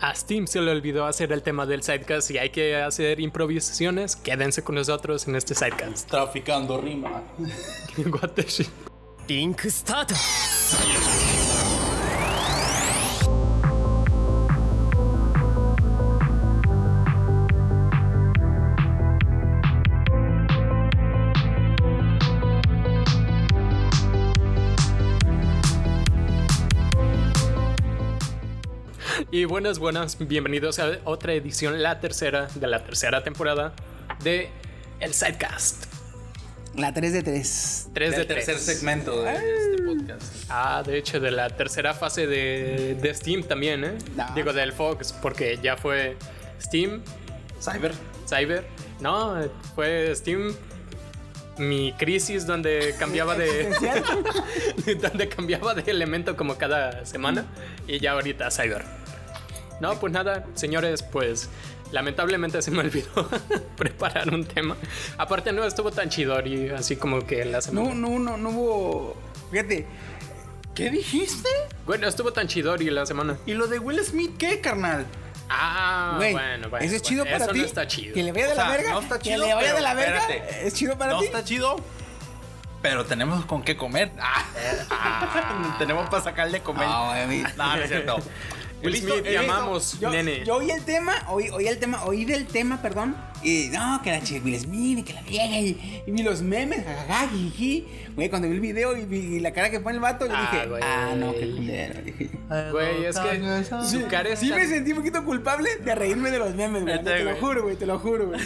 a Steam se le olvidó hacer el tema del sidecast y hay que hacer improvisaciones, quédense con nosotros en este sidecast. Traficando rima. What the shit. リン buenas, buenas, bienvenidos a otra edición, la tercera de la tercera temporada de El Sidecast. La 3 de 3. 3 de El tercer 3. segmento de este podcast. Ah, de hecho, de la tercera fase de, de Steam también, ¿eh? No. Digo, del Fox, porque ya fue Steam, Cyber. Cyber. No, fue Steam. Mi crisis donde cambiaba de. donde cambiaba de elemento como cada semana. Y ya ahorita Cyber. No, pues nada, señores, pues. Lamentablemente se me olvidó preparar un tema. Aparte no estuvo tan chidori, así como que la semana. No, no, no, no hubo. Fíjate. ¿Qué dijiste? Bueno, estuvo tan chidori la semana. ¿Y lo de Will Smith qué, carnal? Ah, bueno, bueno. ¿Eso es chido bueno, para eso ti? no está chido. Que le vaya de O la sea, verga. no está que chido, le vaya de la verga. espérate. ¿Es chido para no ti? está chido. Pero tenemos con qué comer. Ah. tenemos para sacarle comer. No, güey, a mí- No, no es cierto. Will Smith, he te amamos, Yo, nene. yo oí el tema, oí, oí el tema, oí del tema, perdón. Y no, que la chica Will Smith, que la vieja, y, y vi los memes, jajaja, jiji. Güey, cuando vi el video y vi la cara que pone el vato, yo Ah, dije, güey. ah, no, qué culero. Dije. Güey, es que su cara es Sí tan- me sentí un poquito culpable de reírme de los memes, güey. Te lo juro, güey, te lo juro, güey.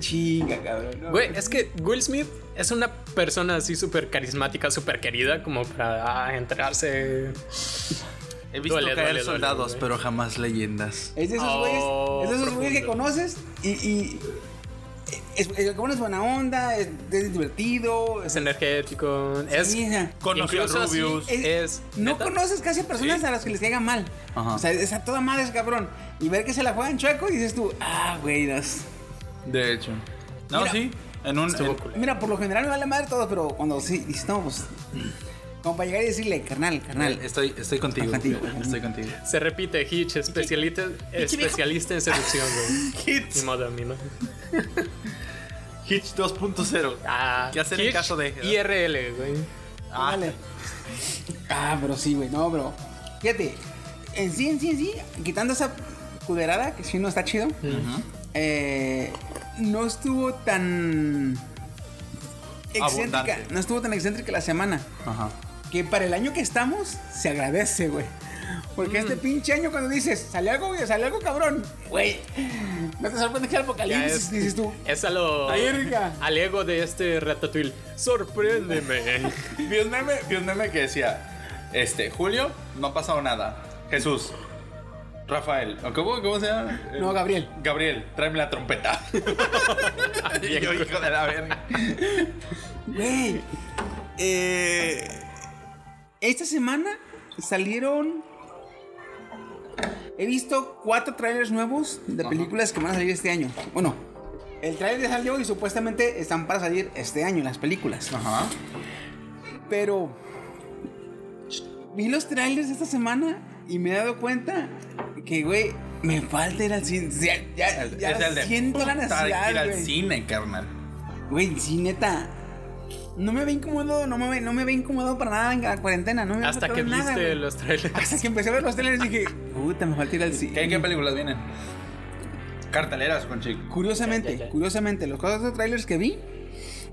Chinga, cabrón. no, Güey, es que Will Smith es una persona así súper carismática, súper querida, como para ah, enterarse. He visto Duele, caer duele, duele, soldados, pero jamás leyendas. Es de esos Oh, güeyes, es de esos güeyes que conoces y, y es, es, el cabrón es buena onda, es, es divertido, Es energético. Es. Sí, o sea, Conoció a incluso así Rubius. es- es. no neta, conoces casi a personas Sí. a las que les caiga mal. Ajá. O sea, es a toda madre ese cabrón. Y ver que se la juegan chueco y dices tú, ah, güey, das. De hecho. No, Mira. sí. En un. En-. Mira, por lo general me vale madre todo, pero cuando sí, dices, no, pues. Como para llegar y decirle, carnal, carnal. Estoy, estoy contigo. Contigo. Estoy contigo. Se repite, Hitch, especialista, especialista en seducción, güey. Hits. Ni modo, ni modo. Hitch 2.0. Ah, ¿Qué hacer en Hitch caso de- IRL, güey. Ah, Vale. Ah, pero sí, güey, no, bro. Fíjate, en sí, en sí, en sí, quitando esa cuderada, que sí no está chido, eh, no estuvo tan excéntrica, Abundante. no estuvo tan excéntrica la semana. Ajá. Que para el año que estamos, se agradece, güey. Porque este pinche año cuando dices, sale algo, güey, sale algo cabrón, güey. No te sorprende que el apocalipsis, es, dices tú. es a lo. Al ego de este ratatouille. Sorpréndeme. Vi un meme, vi un meme que decía: Este, Julio, no ha pasado nada. Jesús. Rafael, ¿o ¿cómo, cómo se llama? No, Gabriel. Gabriel, tráeme la trompeta. yo, hijo de la verga. Güey. Eh, esta semana salieron. He visto cuatro trailers nuevos de películas que van a salir este año. Bueno, el trailer ya salió y supuestamente están para salir este año las películas. Ajá. Pero vi los trailers esta semana y me he dado cuenta que, güey, me falta ir al cine. Ya, ya, ya de siento la necesidad, ir al cine, carnal. Güey, sí, neta. No me ve incómodo, no me no me ve incómodo para nada en la cuarentena. No me Hasta que nada, viste los trailers. Hasta que empecé a ver los trailers dije, puta, me falta ir al cine. ¿Qué, qué películas vienen? Carteleras con chico. Curiosamente, Ya, ya, ya. curiosamente, los cuatro trailers que vi,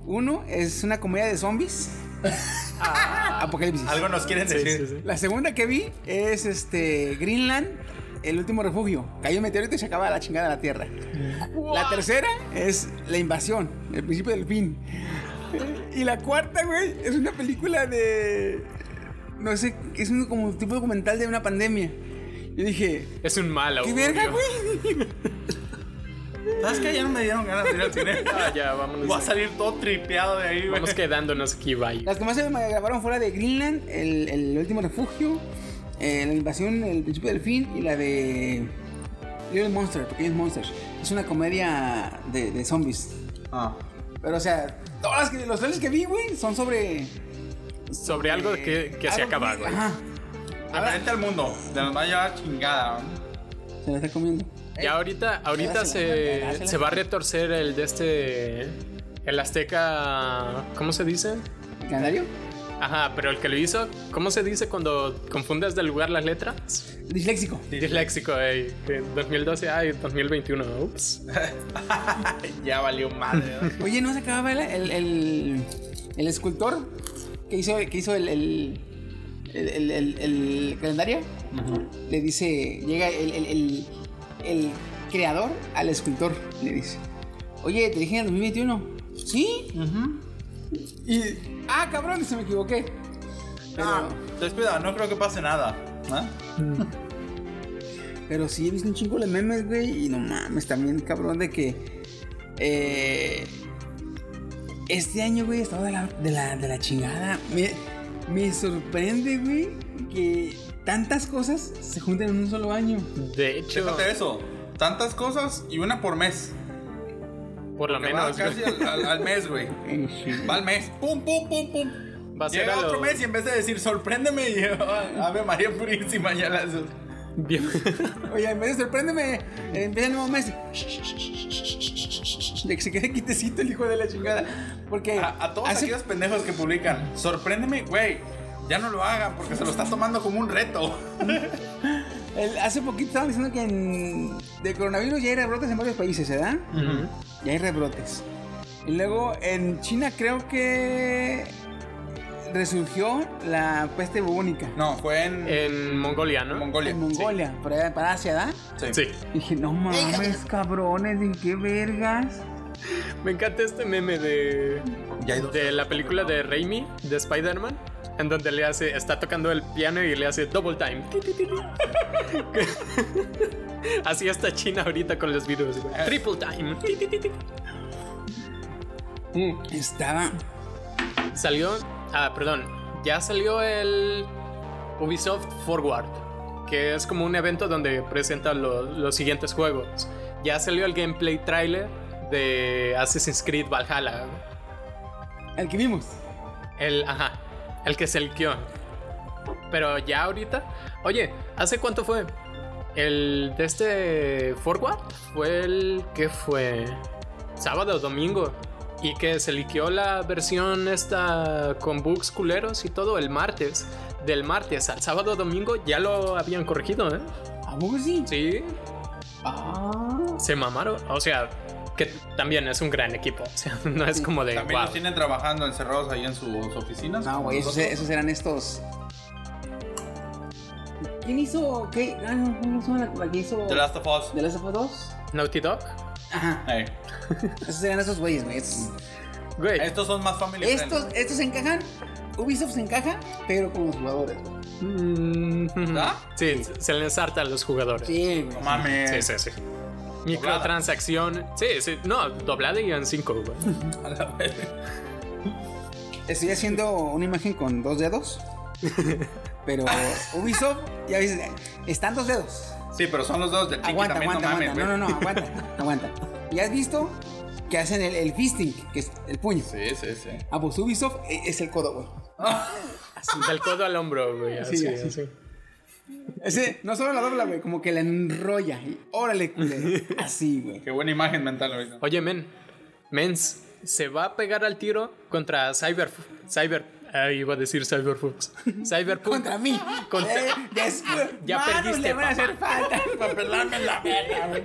uno es una comedia de zombies. Apocalipsis. Algo nos quieren decir. sí, sí. La segunda que vi es este Greenland, el último refugio. Cayó un meteorito y se acaba la chingada de la Tierra. La tercera es La invasión, el principio del fin. Y la cuarta, güey, es una película de no sé, es un como tipo documental de una pandemia. Yo dije, Es un mal ¿qué verga, güey? ¿Sabes qué? Ya no me dieron ganas de ir al cine. Ah, ya, vámonos. Voy a salir todo tripeado de ahí, güey. Vamos quedándonos aquí, bye. Las que más se me grabaron fuera de Greenland, el, el último refugio, eh, la invasión, el principio del fin y la de Little Monster, Pequeños Monsters. Es una comedia de, de zombies. Ah. Pero, o sea, todas las que, los trailers que vi, güey, son sobre. Sobre algo que, que se acaba, güey. Ajá. Referente al mundo. De nos vaya chingada. ¿no? O Se la está comiendo. Ya ahorita, ahorita se, se va a retorcer el de este. El Azteca. ¿Cómo se dice? ¿El calendario? Ajá, pero el que lo hizo, ¿cómo se dice cuando confundes de lugar las letras? Disléxico. Disléxico, ey. que 2012, ay, 2021. Ups. ya valió madre. ¿no? Oye, ¿no se acababa el, el, el, el escultor que hizo, que hizo el, el, el, el- el- el calendario? Le dice, llega el, el, el, el creador al escultor, le dice, oye, te dije en el 2021. ¿Sí? Y, ah, cabrón, se me equivoqué. Pero, Ah, descuida, no creo que pase nada. ¿Ah? pero sí he visto un chingo de memes, güey, y no mames, también cabrón de que... eh, este año, güey, estaba de la, de la, de la chingada. Me, me sorprende, güey, que tantas cosas se junten en un solo año. De hecho, Fíjate eso. Tantas cosas y una por mes. Por lo Que va menos. casi al, al- al mes, güey. Va al mes. Pum, pum, pum, pum. Va a ser Llega a lo- otro mes y en vez de decir sorpréndeme, y Ave María Purísima, ya las. Bien- Oye, en vez de sorpréndeme, empieza el nuevo mes. De que se quede quitecito el hijo de la chingada. Porque A, a todos hace- aquellos pendejos que publican, sorpréndeme, güey. Ya no lo hagan porque se lo está tomando como un reto. el- hace poquito estaban diciendo que en, de coronavirus ya hay rebrotes en varios países, ¿verdad? Ujú. Ya hay rebrotes. Y luego en China creo que resurgió la peste bubónica. No, fue en, En Mongolia, ¿no? Mongolia. En Mongolia, para, para Asia, ¿verdad? Sí. Y dije, no mames, cabrones, ¿de qué vergas? Me encanta este meme de. Ya hay dos. De la película de Raimi, de Spider-Man, en donde le hace. Está tocando el piano y le hace double time. Ti, ti, ti, ti. Así está China ahorita con los virus. güey. Triple time. Ti, ti, ti, ti. Mm, Estaba. Salió. Ah, perdón. Ya salió el Ubisoft Forward, que es como un evento donde presenta lo- los siguientes juegos. Ya salió el gameplay trailer de Assassin's Creed Valhalla. El que vimos. El, ajá, el que se liqueó. Pero ya ahorita. Oye, ¿hace cuánto fue? El de este Forward fue el. ¿Qué fue? Sábado o domingo. Y que se liqueó la versión esta con bugs culeros y todo el martes. Del martes al sábado o domingo ya lo habían corregido, ¿eh? ¿A poco sí? Sí, Ah. se mamaron. O sea, que también es un gran equipo. O sea, no es como de. También wow. los tienen trabajando encerrados ahí en sus oficinas. No, güey, esos, esos eran estos. ¿Quién hizo qué? Ah, no, ¿cómo se llama la, la que hizo The Last of Us. The Last of Us 2? Naughty Dog. Ajá. Ey. Esos eran esos güeyes, güey. Estos, Güey. Estos son más family estos, friendly. estos encajan. Ubisoft se encaja, pero con los jugadores. güey. Mm, ¿Ah? Sí, se le ensarta a los jugadores. Sí, No güey. mames. Sí, sí, sí. Microtransacción. Sí, sí. No, doblada y en 5, güey. A la verga. Estoy haciendo una imagen con dos dedos. Pero Ubisoft, ya ves, están dos dedos. Sí, pero son los dos de Chiqui Aguanta, también, aguanta, no mames, aguanta. No, no, no, aguanta, aguanta. ¿Ya has visto que hacen el, el fisting, que es el puño? Sí, sí, sí. Ah, pues Ubisoft e- es el codo, güey. Del codo al hombro, güey. Así, Sí, así. así. Ese no solo la dobla, güey, como que la enrolla. Y órale, culero. Así, güey. Qué buena imagen mental ahorita. Oye, men. Mens, se va a pegar al tiro contra Cyber. Cyber. Ah, iba a decir Cyberfox. Cyberpunk. Contra mí. Contra- Eh, Ya manos perdiste, le van a hacer falta para pelarme la verga, güey.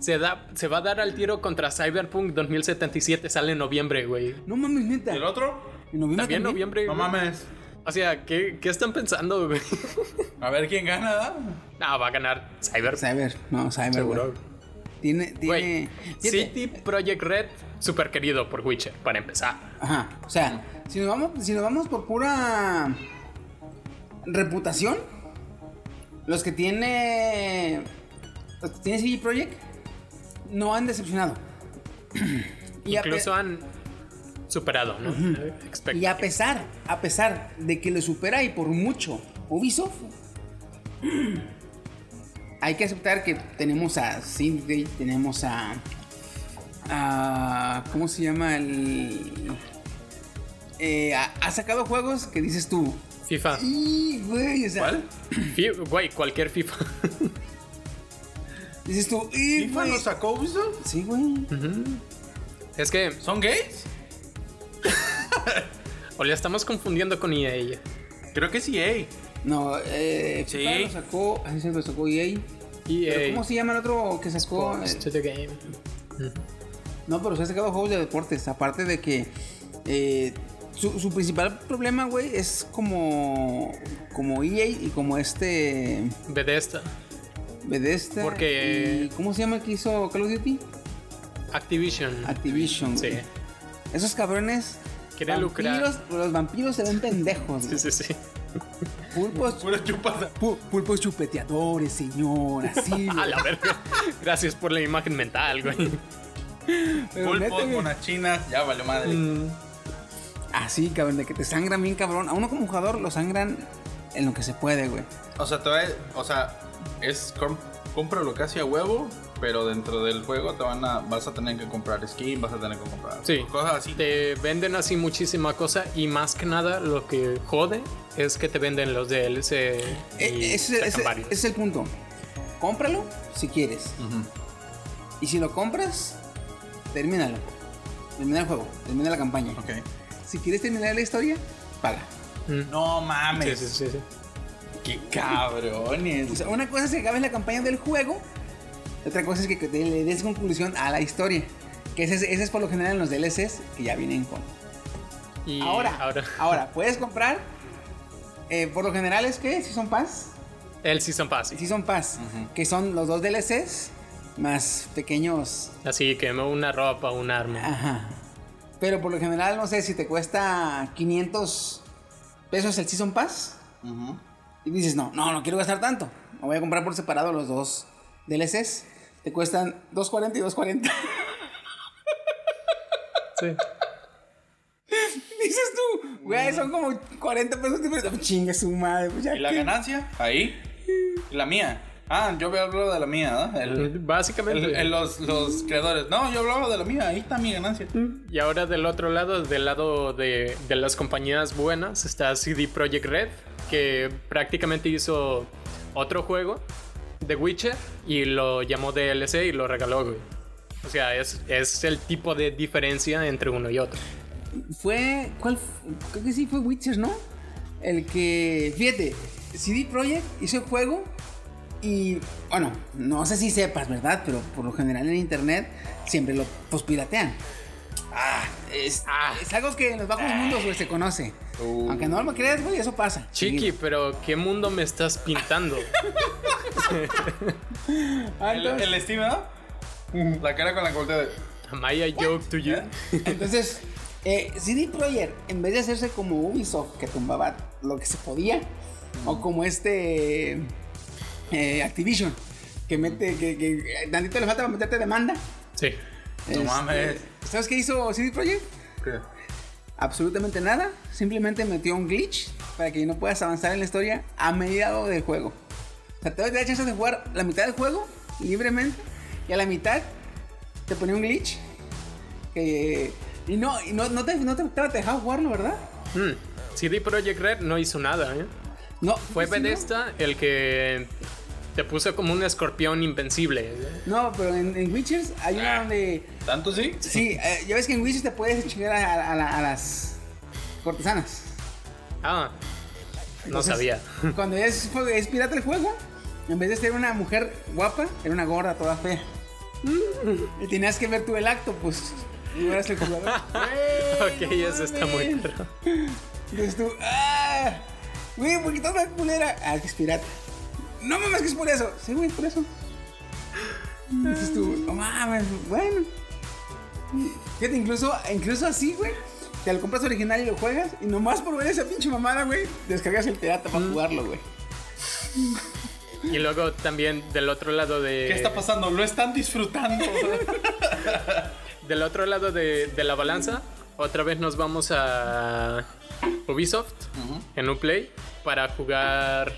Se, da, se va a dar al tiro contra Cyberpunk 2077. Sale en noviembre, güey. No mames, neta. ¿Y el otro? ¿En noviembre También también? noviembre. No güey. mames. O sea, ¿qué, qué están pensando, güey? A ver quién gana, ¿da? No, va a ganar Cyber. Cyber, no, Cyber, Seguro. güey. Tiene, Güey, tiene... City Project Red, súper querido por Witcher, para empezar. Ajá, o sea, si nos vamos, si nos vamos por pura reputación, los que tiene los que tiene CD Projekt no han decepcionado. y, Incluso han superado, ¿no? Y a pesar, a pesar de que lo supera y por mucho Ubisoft, hay que aceptar que tenemos a Synthgate, tenemos a, a ¿cómo se llama el eh, ha, sacado juegos que dices tú. FIFA. Y, güey, o sea, ¿Cuál? Fi- Güey, cualquier FIFA. Dices tú, y ¿FIFA lo sacó Ubisoft? Sí, güey. Es que ¿Son gays? o le estamos confundiendo con E EA. Creo que sí, EA. No, eh, Sí. Lo sacó, así se lo sacó EA. Pero EA. ¿Cómo se llama el otro que sacó? Sports Eh, to the game. No, pero se ha sacado juegos de deportes. Aparte de que eh, su, su principal problema, güey, es como, como EA y como este Bethesda. Bethesda. Porque- y- ¿Cómo se llama el que hizo Call of Duty? Activision. Activision. Sí. güey. Esos cabrones. Quieren lucrar. Los vampiros se ven pendejos. Sí, güey. sí, sí. Pulpos, Pura chupada. pu- pulpos chupeteadores, señor. Así, A la verga. Gracias por la imagen mental, güey. Pero Pulpos, güey. monas chinas, ya valió madre. Mm, Así, cabrón, de que te sangran bien, cabrón. A uno como jugador lo sangran en lo que se puede, güey. O sea, va- o sea, es com- compra lo casi a huevo, pero dentro del juego te van a, vas a tener que comprar skin, vas a tener que comprar Sí. cosas así. Te venden así muchísima cosa y más que nada lo que jode es que te venden los DLC y Eh, ese, es el punto. Cómpralo si quieres. Y si lo compras, termínalo. Termina el juego, termina la campaña. Si quieres terminar la historia, paga. Mm. No Sí, mames. sí, sí, sí. Qué cabrones. O sea, una cosa es que acabes la campaña del juego, otra cosa es que le des conclusión a la historia. Que ese es, ese es por lo general en los DLCs que ya vienen con. Y Ahora, ahora ahora, puedes comprar. eh, por lo general es que Season Pass. el Season Pass. Season Pass, que son los dos DLCs más pequeños. Así que una ropa, un arma. Ajá. Pero por lo general, no sé, si te cuesta 500 pesos el Season Pass. Ujú. Y dices, no, no, no quiero gastar tanto. Me voy a comprar por separado los dos DLCs. Te cuestan 2.40 y 2.40. Sí. dices tú, güey, son como 40 pesos. Tipo, chingue su madre. Pues ya ¿Y la que- ganancia? Ahí. ¿Y la mía? Ah, yo hablo de la mía, ¿no? El- Básicamente. el- el- los, los creadores. No, yo hablaba de la mía. Ahí está mi ganancia. Y ahora del otro lado, del lado de, de las compañías buenas, está CD Projekt Red, que prácticamente hizo otro juego, The Witcher, y lo llamó DLC y lo regaló, güey. O sea, es, es el tipo de diferencia entre uno y otro. Fue, ¿cuál? Creo que sí fue Witcher, ¿no? El que, fíjate, CD Projekt hizo el juego y, bueno, no sé si sepas, ¿verdad? Pero por lo general en internet siempre lo pues, piratean. Ah, es, Ah. es algo que en los bajos mundos, güey, se conoce. Uh. Aunque no lo creas, güey, eso pasa. Chiqui, pero ¿qué mundo me estás pintando? Ah, El, entonces, el Steam, ¿no? La cara con la corte de. Am I a joke to you? entonces eh, CD Projekt, en vez de hacerse como Ubisoft, que tumbaba lo que se podía, o como este eh, Activision, que mete, que, que eh, tantito le falta para meterte demanda. Sí. No Este, mames. ¿Sabes qué hizo CD Projekt? ¿Qué? Absolutamente nada. Simplemente metió un glitch para que no puedas avanzar en la historia a mediado del juego. O sea, te da chance de jugar la mitad del juego libremente y a la mitad te ponía un glitch. Que, y no, y no, no te, no te, te dejaba jugarlo, ¿verdad? Mm, CD Projekt Red no hizo nada, ¿eh? No. Fue sí, ¿no? Bethesda el que te puso como un escorpión invencible. No, pero en, en Witchers hay una Ah. donde. ¿Tanto sí? Sí, eh, ya ves que en Witchers te puedes chingar a, a la- a las cortesanas. Ah, no Entonces, sabía. Cuando es, es pirata el juego, en vez de ser una mujer guapa, era una gorda toda fea. Y tenías que ver tú el acto, pues. Y eras el jugador. ok, no eso está muy raro. Entonces tú, ¡ah! Güey, ¿por qué estás tan culera? Ah, que es pirata. No mames, que es por eso. Sí, güey, por eso. Dices tú, no mames, bueno. Fíjate, incluso, incluso así, güey. Te lo compras original y lo juegas. Y nomás por ver esa pinche mamada, güey, descargas el pirata para jugarlo, güey. Y luego también del otro lado de. ¿Qué está pasando? Lo están disfrutando. Del otro lado de, de la balanza, otra vez nos vamos a Ubisoft en Uplay para jugar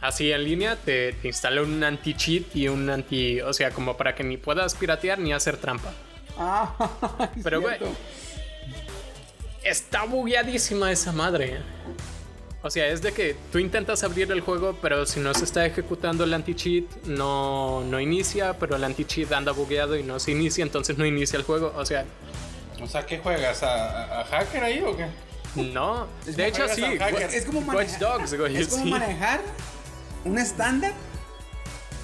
así en línea. Te, te instala un anti-cheat y un anti. O sea, como para que ni puedas piratear ni hacer trampa. Ah, Pero, güey. Está bugueadísima esa madre. O sea, es de que tú intentas abrir el juego, pero si no se está ejecutando el anti-cheat, no, no inicia, pero el anti-cheat anda bugueado y no se inicia, entonces no inicia el juego. O sea, O sea, ¿qué juegas? ¿A, hacker ahí o qué? no. Es De hecho, sí. Es como Watch manejar, Dogs, güey. es como sí. manejar un estándar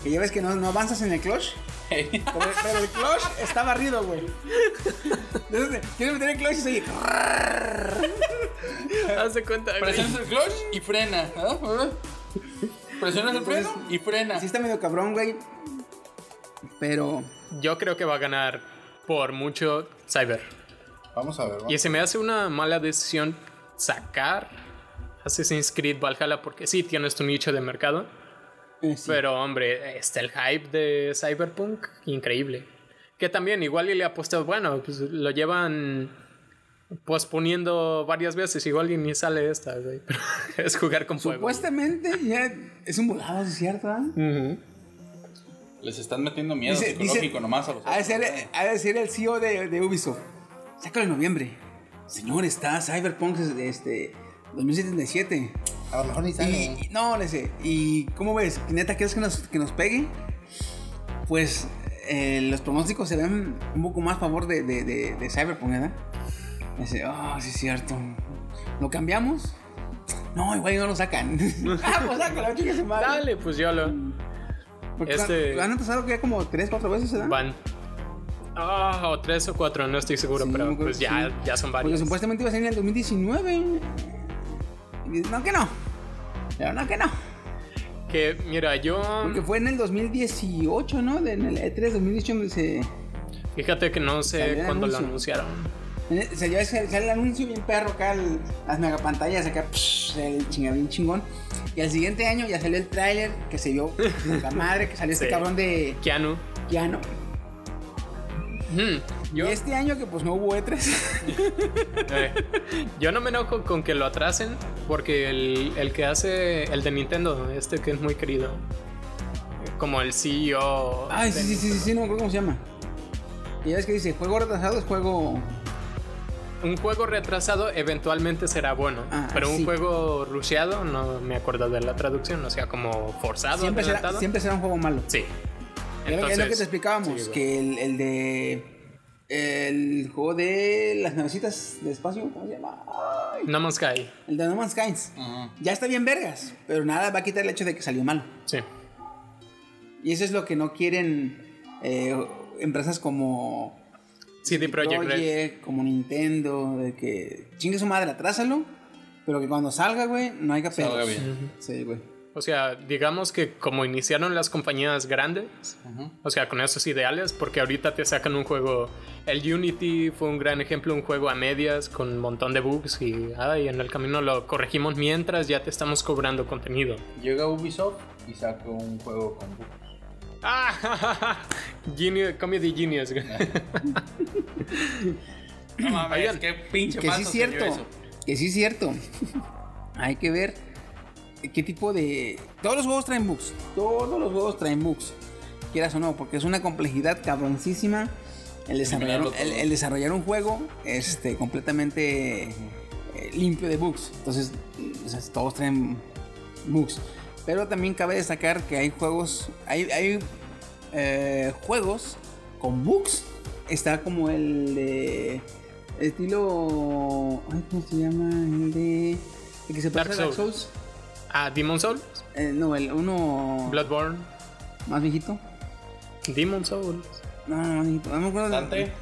que ya ves que no, no avanzas en el clutch. Pero, pero el clutch está barrido, güey. Entonces, quieres meter el clutch y se oye. Cuenta. güey. Presionas el clutch y frena. ¿ah? Presionas el freno y frena. Sí está medio cabrón, güey. Pero Yo creo que va a ganar por mucho Cyber. Vamos a ver. vamos. Y se me hace una mala decisión sacar Assassin's Creed Valhalla porque sí tienes tu nicho de mercado. eh, sí. Pero hombre, está el hype de Cyberpunk, increíble. Que también igual y le ha puesto, bueno, pues lo llevan posponiendo varias veces, igual y ni sale esta, güey. Pero es jugar con fuego. supuestamente ya es un volado, ¿es cierto? ah? Ujú. Les están metiendo miedo Dice- psicológico dice- nomás a los Ha de ser, ha de ser el CEO de, de Ubisoft. Sácalo en noviembre. Señor, está Cyberpunk este, 2077. A lo mejor ni Y, sale. y- no, le sé. ¿Y cómo ves? ¿Neta quieres que nos, que nos pegue? Pues eh, los pronósticos se ven un poco más a favor de, de, de, de Cyberpunk, ¿verdad? Dice, oh, sí es cierto. ¿Lo cambiamos? No, igual no lo sacan. ah, pues sácalo, chica su madre. Dale, pues yo lo Porque este- han empezado ya como 3, 4 veces, ¿verdad? van. Ah, o tres o cuatro, no estoy seguro, Sí, pero pues ya, sí. ya son Porque varios. supuestamente iba a salir en el 2019. Y no, que no. Pero no, que no. Que mira, yo Porque fue en el 2018, ¿no? De- En el E E3 2018 donde se... fíjate que no sé cuándo lo anunciaron. Se, ya sale sale el anuncio bien perro acá, el- las megapantallas acá, psh, el chingadín chingón. Y al siguiente año ya salió el tráiler que se vio la madre, que salió este cabrón de Keanu. Keanu. Yo, Y este año que pues no hubo E3. eh, yo no me enojo con que lo atrasen porque el, el que hace el de Nintendo, este que es muy querido, como el CEO. Ay, sí, sí, sí, sí, sí, no me acuerdo cómo se llama. Y ya ves que dice, juego retrasado es juego... Un juego retrasado eventualmente será bueno, Ah, pero un juego rusheado no me acuerdo de la traducción, o sea, como forzado, Siempre será, siempre será un juego malo. Sí. Es lo- es lo que te explicábamos, sí, que el, el de... El juego de las navecitas de espacio, ¿cómo se llama? Ay, No Man's Sky. el de No Man's Sky. Ya está bien vergas, pero nada va a quitar el hecho de que salió mal. Sí. Y eso es lo que no quieren eh, empresas como CD Projekt Red. Como Nintendo, de que chingue su madre, atrásalo, pero que cuando salga, güey, no haya pedos. Salga bien. Sí, güey. O sea, digamos que como iniciaron las compañías grandes, o sea, con esos ideales, porque ahorita te sacan un juego, el Unity fue un gran ejemplo, un juego a medias con un montón de bugs y, ay, en el camino lo corregimos mientras ya te estamos cobrando contenido. Llega Ubisoft y saca un juego con bugs. Ah, Genius, Comedy Genius. No mames, Oigan, qué pinche Que sí es cierto, que sí es cierto. Hay que ver qué tipo de... Todos los juegos traen bugs, todos los juegos traen bugs, quieras o no, porque es una complejidad cabroncísima el desarrollar, Eliminarlo el, todo. el desarrollar un juego este, completamente eh, limpio de bugs. Entonces, o sea, todos traen bugs. Pero también cabe destacar que hay juegos, hay, hay eh, juegos con bugs. Está como el de estilo, ay, ¿cómo se llama? El de el que se Dark parece Dark Souls. Souls. Ah, Demon Souls, Eh, no, el uno Bloodborne, más viejito. Demon Souls. No, no, más viejito. No me acuerdo. de- Dante.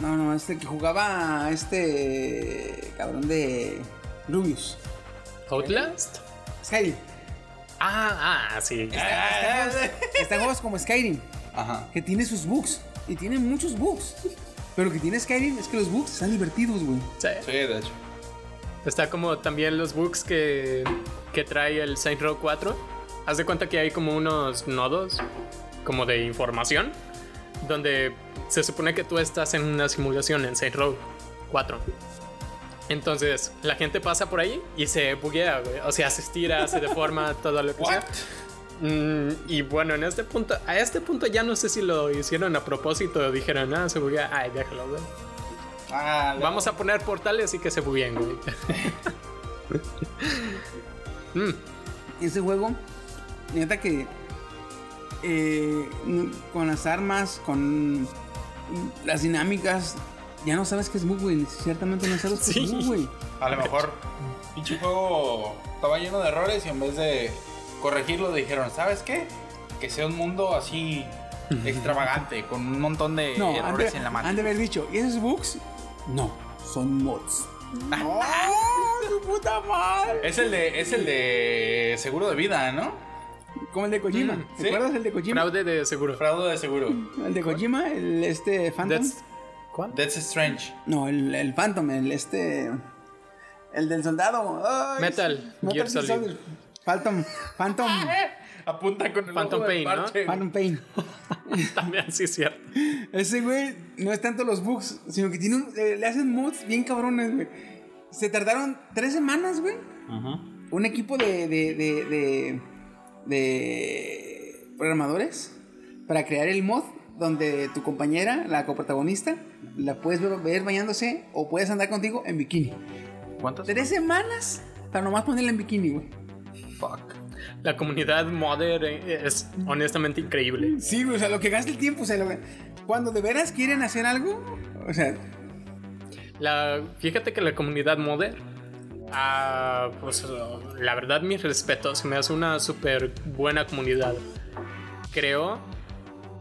No, no, este que jugaba este cabrón de Rubius. Outlast. Skyrim. Ah, ah, sí. Está, está- está en juegos como Skyrim, Ajá. que tiene sus bugs. Y tiene muchos bugs. Pero lo que tiene Skyrim es que los bugs están divertidos, güey. Sí. Sí, de hecho. Está como también los bugs que, que trae el Saint Row 4. Haz de cuenta que hay como unos nodos como de información donde se supone que tú estás en una simulación en Saint Row 4. Entonces la gente pasa por ahí y se buguea, güey. O sea, se estira, se deforma, todo lo que sea. Mm, y bueno, en este punto, a este punto ya no sé si lo hicieron a propósito o dijeron, ah, se buguea, ay, déjalo, güey. Ah, Vamos a poner portales y que se bugueen, güey. Mm, Ese juego, neta que eh, con las armas, con las dinámicas, ya no sabes qué es bug, güey. Ciertamente no sabes qué Sí. es bug, güey. A lo mejor, pinche juego estaba lleno de errores y en vez de corregirlo dijeron, ¿sabes qué? Que sea un mundo así extravagante, con un montón de No, han errores en la han máquina. de haber dicho, ¿y esos bugs? No, son mods. ¡Oh, su puta madre! Es el de, es el de seguro de vida, ¿no? Como el de Kojima. Mm, ¿Te sí. acuerdas el de Kojima? fraude de seguro. Fraude de seguro. El de Kojima, el este Phantom. That's- ¿Cuál? That's Strange. No, el, el Phantom, el este. El del soldado. Ay, Metal sí. Gear Solid. Phantom. Phantom. Apunta con el Phantom ojo del Pain, ¿no? Phantom Pain. También, sí, es cierto. Ese güey no es tanto los bugs, sino que tiene un- le hacen mods bien cabrones, güey. Se tardaron tres semanas, güey. Un equipo de, de, de, de, de programadores para crear el mod donde tu compañera, la coprotagonista, la puedes ver, ver bañándose o puedes andar contigo en bikini. ¿Cuántas? Tres semanas para nomás ponerla en bikini, güey. Fuck. La comunidad modder eh, es honestamente increíble. Sí, o sea, lo que gasta el tiempo, o sea, lo cuando de veras quieren hacer algo, o sea, La, fíjate que la comunidad modder, ah, pues la verdad, mis respetos, me hace una súper buena comunidad. Creo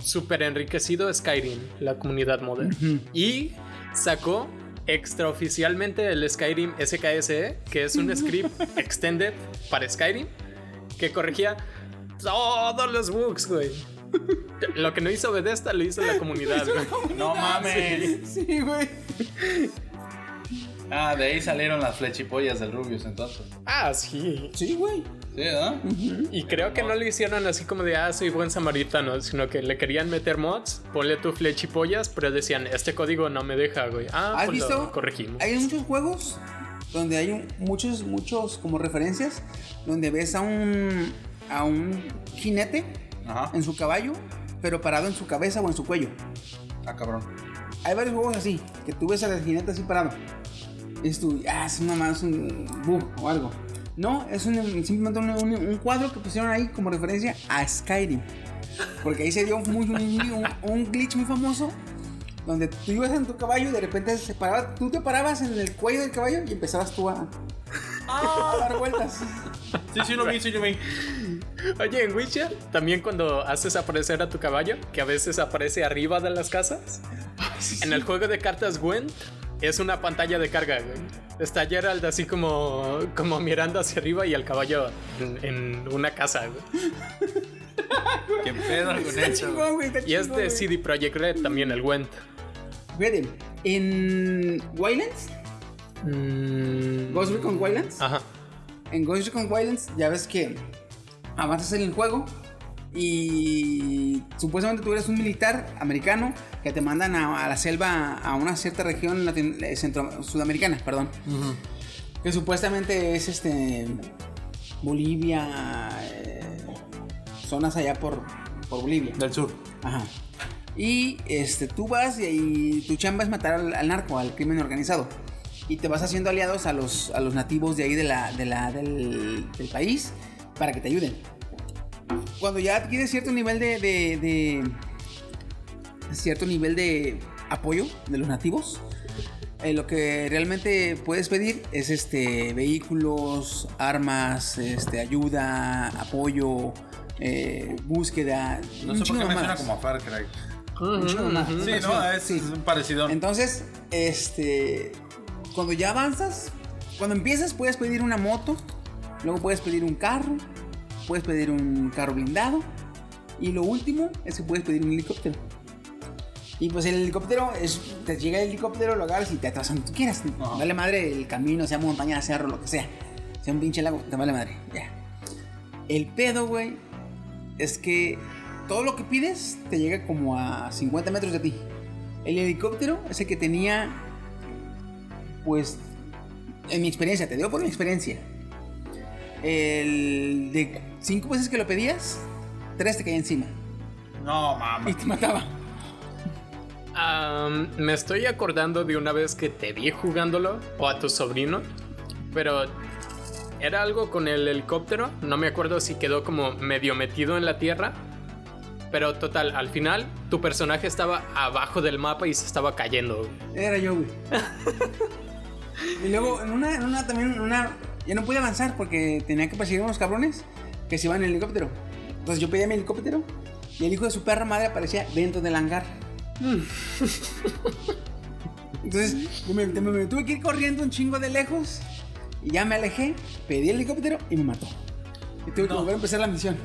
súper enriquecido Skyrim, la comunidad modder. Y sacó extraoficialmente el Skyrim SKSE, que es un script extended para Skyrim, que corregía todos los bugs, güey. Lo que no hizo Bethesda lo hizo la comunidad, güey. No mames. sí, güey. Ah, de ahí salieron las flechipollas del Rubius entonces. Ah, sí. Sí, güey. Sí, ¿no? Y creo que no lo hicieron así como de, ah, soy buen samaritano, sino que le querían meter mods, ponle tu flechipollas, pero decían, este código no me deja, güey. Ah, ¿Has pues lo visto? corregimos. Hay muchos juegos donde hay un- muchos, muchos como referencias, donde ves a un, a un jinete Ajá. en su caballo, pero parado en su cabeza o en su cuello. Ah, cabrón. Hay varios juegos así, que tú ves al jinete así parado. Dices tú, ah, es una más un bug o algo. No, es un- simplemente un, un- un cuadro que pusieron ahí como referencia a Skyrim. Porque ahí se dio muy- un, un glitch muy famoso donde tú ibas en tu caballo y de repente se paraba, tú te parabas en el cuello del caballo y empezabas tú a, a dar vueltas. Sí, sí, lo vi, sí, lo vi. Oye, en Witcher, también cuando haces aparecer a tu caballo, que a veces aparece arriba de las casas, en el juego de cartas Gwent, es una pantalla de carga, güey. Está Gerald así como, como mirando hacia arriba y el caballo en, en una casa, güey. ¿Qué pedo con eso? chingón, güey. está Y es de güey. CD Projekt Red también, el Gwent. En Wildlands, Mm, Ghost Recon Wildlands, Ajá. en Ghost Recon Wildlands ya ves que avanzas en el juego y supuestamente tú eres un militar americano que te mandan a, a la selva a una cierta región latin- eh, centro- sudamericana, perdón. Que supuestamente es este Bolivia, eh, zonas allá por, por Bolivia. Del sur. Ajá. Y este, tú vas y, y tu chamba es matar al, al narco, al crimen organizado. Y te vas haciendo aliados a los, a los nativos de ahí de la, de la- del, del país para que te ayuden. Cuando ya adquieres cierto nivel de, de- de- cierto nivel de apoyo de los nativos, eh, lo que realmente puedes pedir es este vehículos, armas, este, ayuda, apoyo, eh, búsqueda. No sé por qué me suena como a Far Cry. Sí, Parecido. no, es, Sí. es un parecido. Entonces, este, cuando ya avanzas, cuando empiezas puedes pedir una moto, luego puedes pedir un carro, puedes pedir un carro blindado y lo último es que puedes pedir un helicóptero. Y pues el helicóptero, es, te llega el helicóptero, lo agarras y te atrasas donde tú quieras. Ajá. Dale madre el camino, sea montaña, cerro, lo que sea. Sea un pinche lago, te vale madre. Ya. El pedo, güey, es que todo lo que pides te llega como a 50 metros de ti. El helicóptero es el que tenía, pues, en mi experiencia, te digo por mi experiencia. El de cinco veces que lo pedías, tres te caía encima No, y mames. te mataba. Me estoy acordando de una vez que te vi jugándolo, o a tu sobrino, pero Era algo con el helicóptero. No me acuerdo si quedó como medio metido en la tierra. Pero total, al final tu personaje estaba abajo del mapa y se estaba cayendo. güey. Era yo, güey. y luego, en una, en una también, en una. Ya no pude avanzar porque tenía que perseguir a unos cabrones que se iban en el helicóptero. Entonces yo pedía mi helicóptero y el hijo de su perra madre aparecía dentro del hangar. Entonces me, me- me tuve que ir corriendo un chingo de lejos y ya me alejé, pedí el helicóptero y me mató. Y tuve que volver a empezar la misión.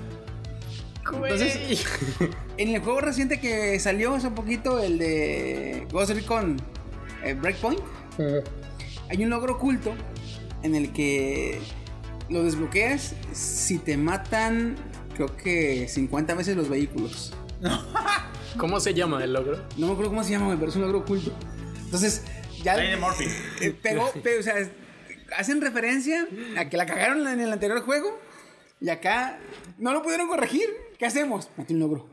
Entonces, en el juego reciente que salió hace poquito, el de Ghost Recon eh, Breakpoint, hay un logro oculto en el que lo desbloqueas si te matan, creo que 50 veces los vehículos. ¿Cómo se llama el logro? No me acuerdo cómo se llama, pero es un logro oculto. Entonces, ya. Eh, pegó, pe- o sea, hacen referencia a que la cagaron en el anterior juego y acá no lo pudieron corregir. ¿Qué hacemos? Mate un logro.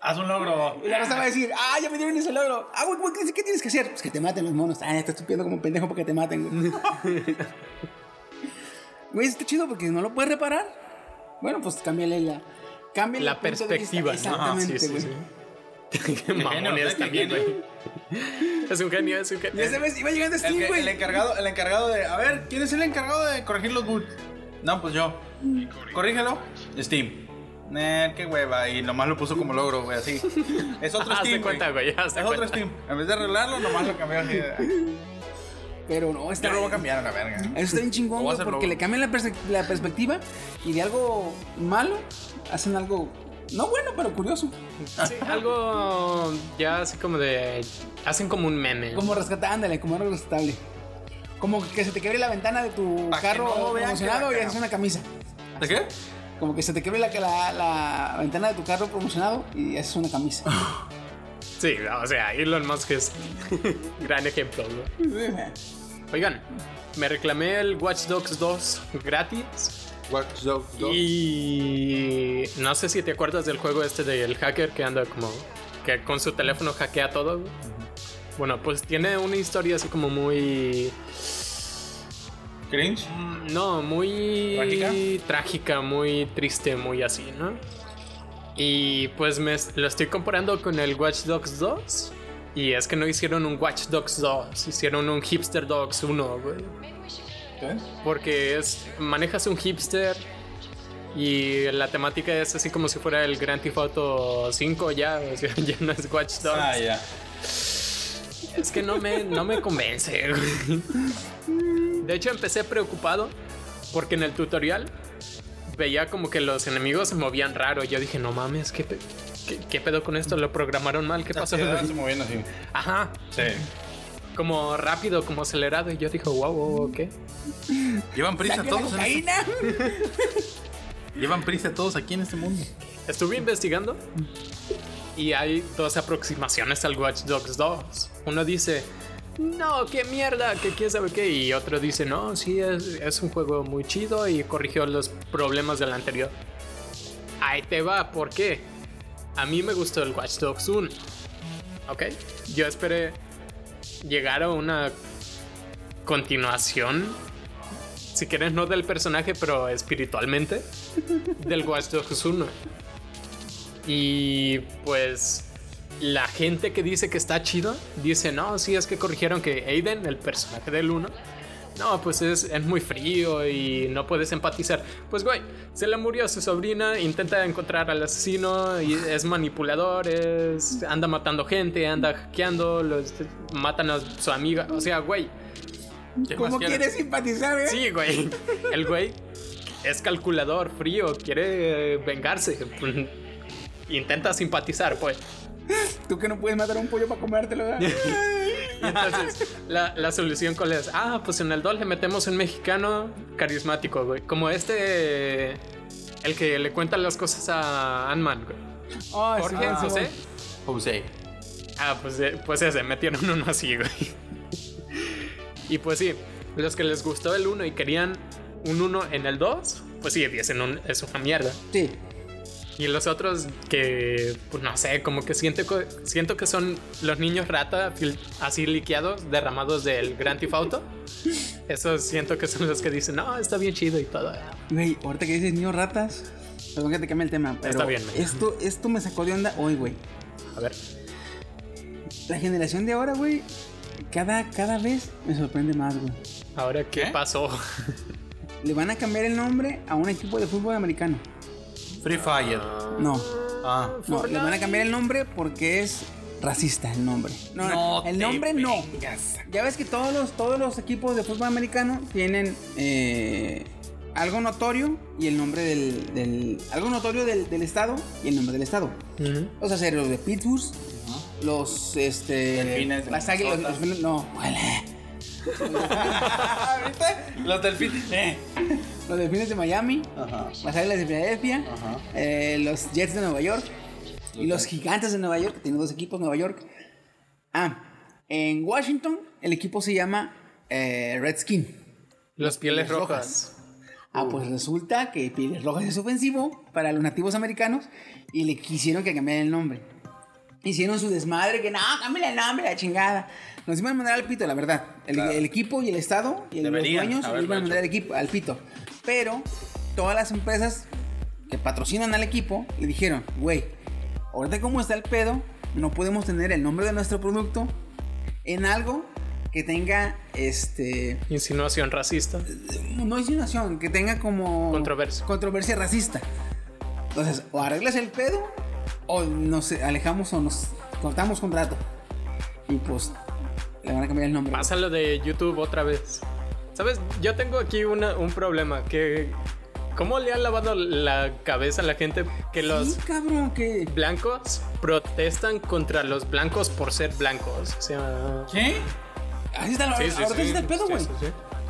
Haz un logro. Y la raza va a decir, ah, ya me dieron ese logro. Ah, güey, güey, ¿qué, qué tienes que hacer? Pues que te maten los monos. Ah, estás estupiendo como pendejo para que te maten, güey. Güey, está chido porque no lo puedes reparar. Bueno, pues cámbiale la. Cámbiale La el perspectiva, ¿no? Exactamente, Sí, sí, güey. sí. Qué mamones también, güey. Es un genio, es un Y genio. esa vez iba llegando El, Steam, güey. el encargado, el encargado de. A ver, ¿quién es el encargado de corregir los boots? No, pues yo. Corrígelo. Steam. Eh, qué hueva. Y nomás lo puso como logro, güey, así. Es otro Hazte Steam. cuenta, güey, hazte Es otro cuenta. Steam. En vez de arreglarlo, nomás lo cambió así. Pero no, está. Ya lo voy a cambiar a la verga. Eso está bien chingón, Lo voy a güey, hacer porque luego. le cambian la, perse- la perspectiva y de algo malo hacen algo. No bueno, pero curioso. Sí, algo ya así como de. Hacen como un meme. Como rescatar, ándale, como algo rescatable. Como que se te quebre la ventana de tu Pa' que carro no vean que promocionado la y haces cagamos. una camisa. ¿De qué? Como que se te quebre la, la, la ventana de tu carro promocionado y haces una camisa. Sí, o sea, Elon Musk es gran ejemplo, güey. Oigan, me reclamé el Watch Dogs 2 gratis. Watch Dogs 2. Y no sé si te acuerdas del juego este del hacker que anda como que con su teléfono hackea todo. Bueno, pues tiene una historia así como muy Cringe. mm, no, muy ¿Trágica? trágica, muy triste, muy así, ¿no? Y pues me lo estoy comparando con el Watch Dogs 2 y es que no hicieron un Watch Dogs 2, hicieron un Hipster Dogs 1, güey. ¿Qué? Porque es manejas un hipster y la temática es así como si fuera el Grand Theft Auto 5 ya, o sea, ya no es Watch Dogs. Ah, ya. Es que no me, no me convence. güey. De hecho, empecé preocupado porque en el tutorial veía como que los enemigos se movían raro. Yo dije, no mames, ¿qué, pe- qué, qué pedo con esto? ¿Lo programaron mal? ¿Qué pasó? Se moviendo así. Ajá, Sí. como rápido, como acelerado. Y yo dije, wow, wow, ¿qué? Llevan prisa ¡Saque la todos. en este-! Llevan prisa todos aquí en este mundo. Estuve investigando y hay dos aproximaciones al Watch Dogs 2. Uno dice, no, qué mierda, que quién sabe qué. Y otro dice, no, sí, es, es un juego muy chido y corrigió los problemas del anterior. Ahí te va, ¿por qué? A mí me gustó el Watch Dogs 1. ¿Ok? Yo esperé llegar a una continuación. Si quieres, no del personaje, pero espiritualmente. Del Watch Dogs 1. Y pues la gente que dice que está chido dice, no, sí, es que corrigieron que Aiden, el personaje del 1, no, pues es, es muy frío y no puedes empatizar. Pues güey, se le murió a su sobrina, intenta encontrar al asesino y es manipulador, es, anda matando gente, anda hackeando, los, matan a su amiga. O sea, güey, ¿Qué ¿Cómo quieres simpatizar, eh? Sí, güey. El güey es calculador, frío, quiere eh, vengarse. Intenta simpatizar, pues. Tú que no puedes matar a un pollo para comértelo, entonces, la, la solución cuál es? Ah, pues en el 2 le metemos un mexicano carismático, güey. Como este. El que le cuenta las cosas a Ant-Man, güey. Oh, sí, Jorge, ah, José. José. Ah, pues, eh, pues ese, metieron uno así, güey. Y pues sí, los que les gustó el 1 y querían un 1 en el 2, pues sí, dicen un, es una mierda. Sí. Y los otros que, pues no sé, como que siento, siento que son los niños rata así liqueados, derramados del Grand Theft Auto. Esos siento que son los que dicen, no, está bien chido y todo. Güey, ahorita que dices niños ratas, perdón que te cambie el tema, pero Está bien, esto, esto me sacó de onda hoy, güey. A ver. La generación de ahora, güey, cada, cada vez me sorprende más, güey. Ahora, ¿qué, ¿Qué? pasó? Le van a cambiar el nombre a un equipo de fútbol americano. Free Fire. No, Ah. no, le van a cambiar el nombre porque es racista el nombre. No, no, el te nombre no. vengas. Ya ves que todos los, todos los equipos de fútbol americano tienen eh, algo notorio y el nombre del, del- algo notorio del, del estado y el nombre del estado. Ujú. Los aceros de Pittsburgh, los este Delfines de las águilas, los delfines- no. Los delfines. Eh. Los delfines de Miami, Ajá. las águilas de Filadelfia, eh, los Jets de Nueva York y los gigantes de Nueva York, que tienen dos equipos Nueva York. Ah, en Washington el equipo se llama eh, Redskin. Los pieles rojas. Ah, pues resulta que Pieles Rojas es ofensivo para los nativos americanos y le quisieron que cambiara el nombre. Hicieron su desmadre que no, cámbiale el nombre, la chingada. Nos iban a mandar al pito, la verdad. El, Claro. el equipo y el Estado y el- los dueños haberlo iban a mandar al, equipo, al pito. Pero todas las empresas que patrocinan al equipo le dijeron, güey, ahorita como está el pedo, no podemos tener el nombre de nuestro producto en algo que tenga este Insinuación racista. no insinuación, que tenga como Controversia. controversia racista. Entonces, o arreglas el pedo o nos alejamos o nos cortamos contrato. Y pues le van a cambiar el nombre. Pasa lo de YouTube otra vez. ¿Sabes? Yo tengo aquí una- un problema. Que, ¿Cómo le han lavado la cabeza a la gente que los Sí, cabrón, que blancos protestan contra los blancos por ser blancos? O sea... ¿Qué? así está, Sí, sí, ahorita sí. sí está el pedo, güey. sí, sí.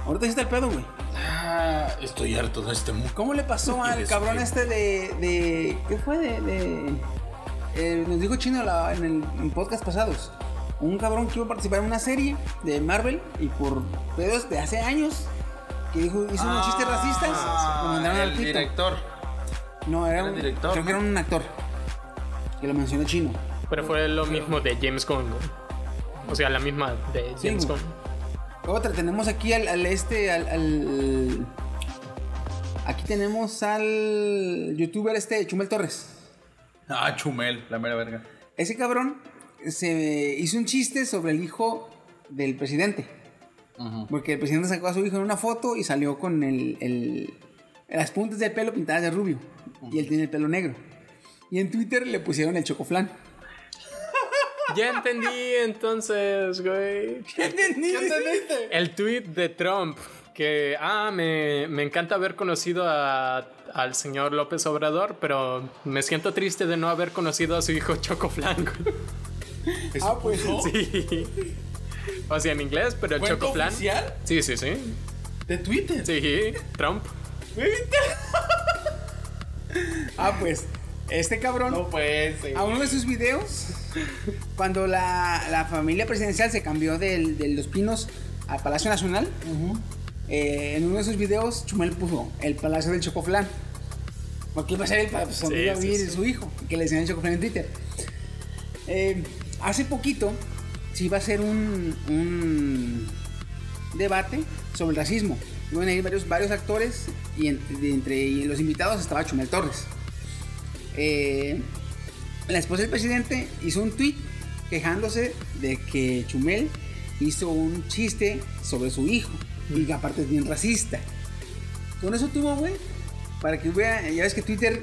Ahorita sí está el pedo, güey. Ah, estoy harto de este mundo. ¿Cómo le pasó al cabrón este de, de qué fue de, de- eh, nos dijo Chino la- en el en podcast pasados? Un cabrón que iba a participar en una serie de Marvel y por pedos de hace años que dijo, hizo unos chistes racistas, lo mandaron Ah, el al pito. director. No, era Era un director, Creo que era un actor. Que lo mencionó chino. Pero fue lo mismo de James Gunn. O sea, la misma de James. Gunn. Otra, tenemos aquí al, al este, al, al- Aquí tenemos al youtuber este, Chumel Torres. Ah, Chumel, la mera verga. Ese cabrón se hizo un chiste sobre el hijo del presidente. Porque el presidente sacó a su hijo en una foto y salió con el, el- las puntas del pelo pintadas de rubio. Y él tiene el pelo negro. Y en Twitter le pusieron el chocoflán. Ya entendí entonces, güey. ¿Qué entendiste? El tweet de Trump que, ah, me, me encanta haber conocido a- al señor López Obrador, pero me siento triste de no haber conocido a su hijo Choco Flan. Ah, pues. Sí. O sea, en inglés, pero el ¿Cuenta Choco Flan. oficial? Sí, sí, sí. De Twitter. Sí, Trump. Ah, pues. Este cabrón. No puede ser. A uno de sus videos, cuando la, la familia presidencial se cambió del- de Los Pinos al Palacio Nacional, eh, en uno de sus videos, Chumel puso el Palacio del Chocoflán. Porque iba a ser el pues, donde Sí, iba a sí, vivir sí. su hijo, que le decían el Chocoflán en Twitter. Eh, hace poquito se iba a hacer un, debate sobre el racismo. Iban a ir varios, actores y entre los invitados estaba Chumel Torres. Eh, la esposa del presidente hizo un tweet quejándose de que Chumel hizo un chiste sobre su hijo y que aparte es bien racista. Con eso tuvo, güey, para que hubiera, ya ves que Twitter,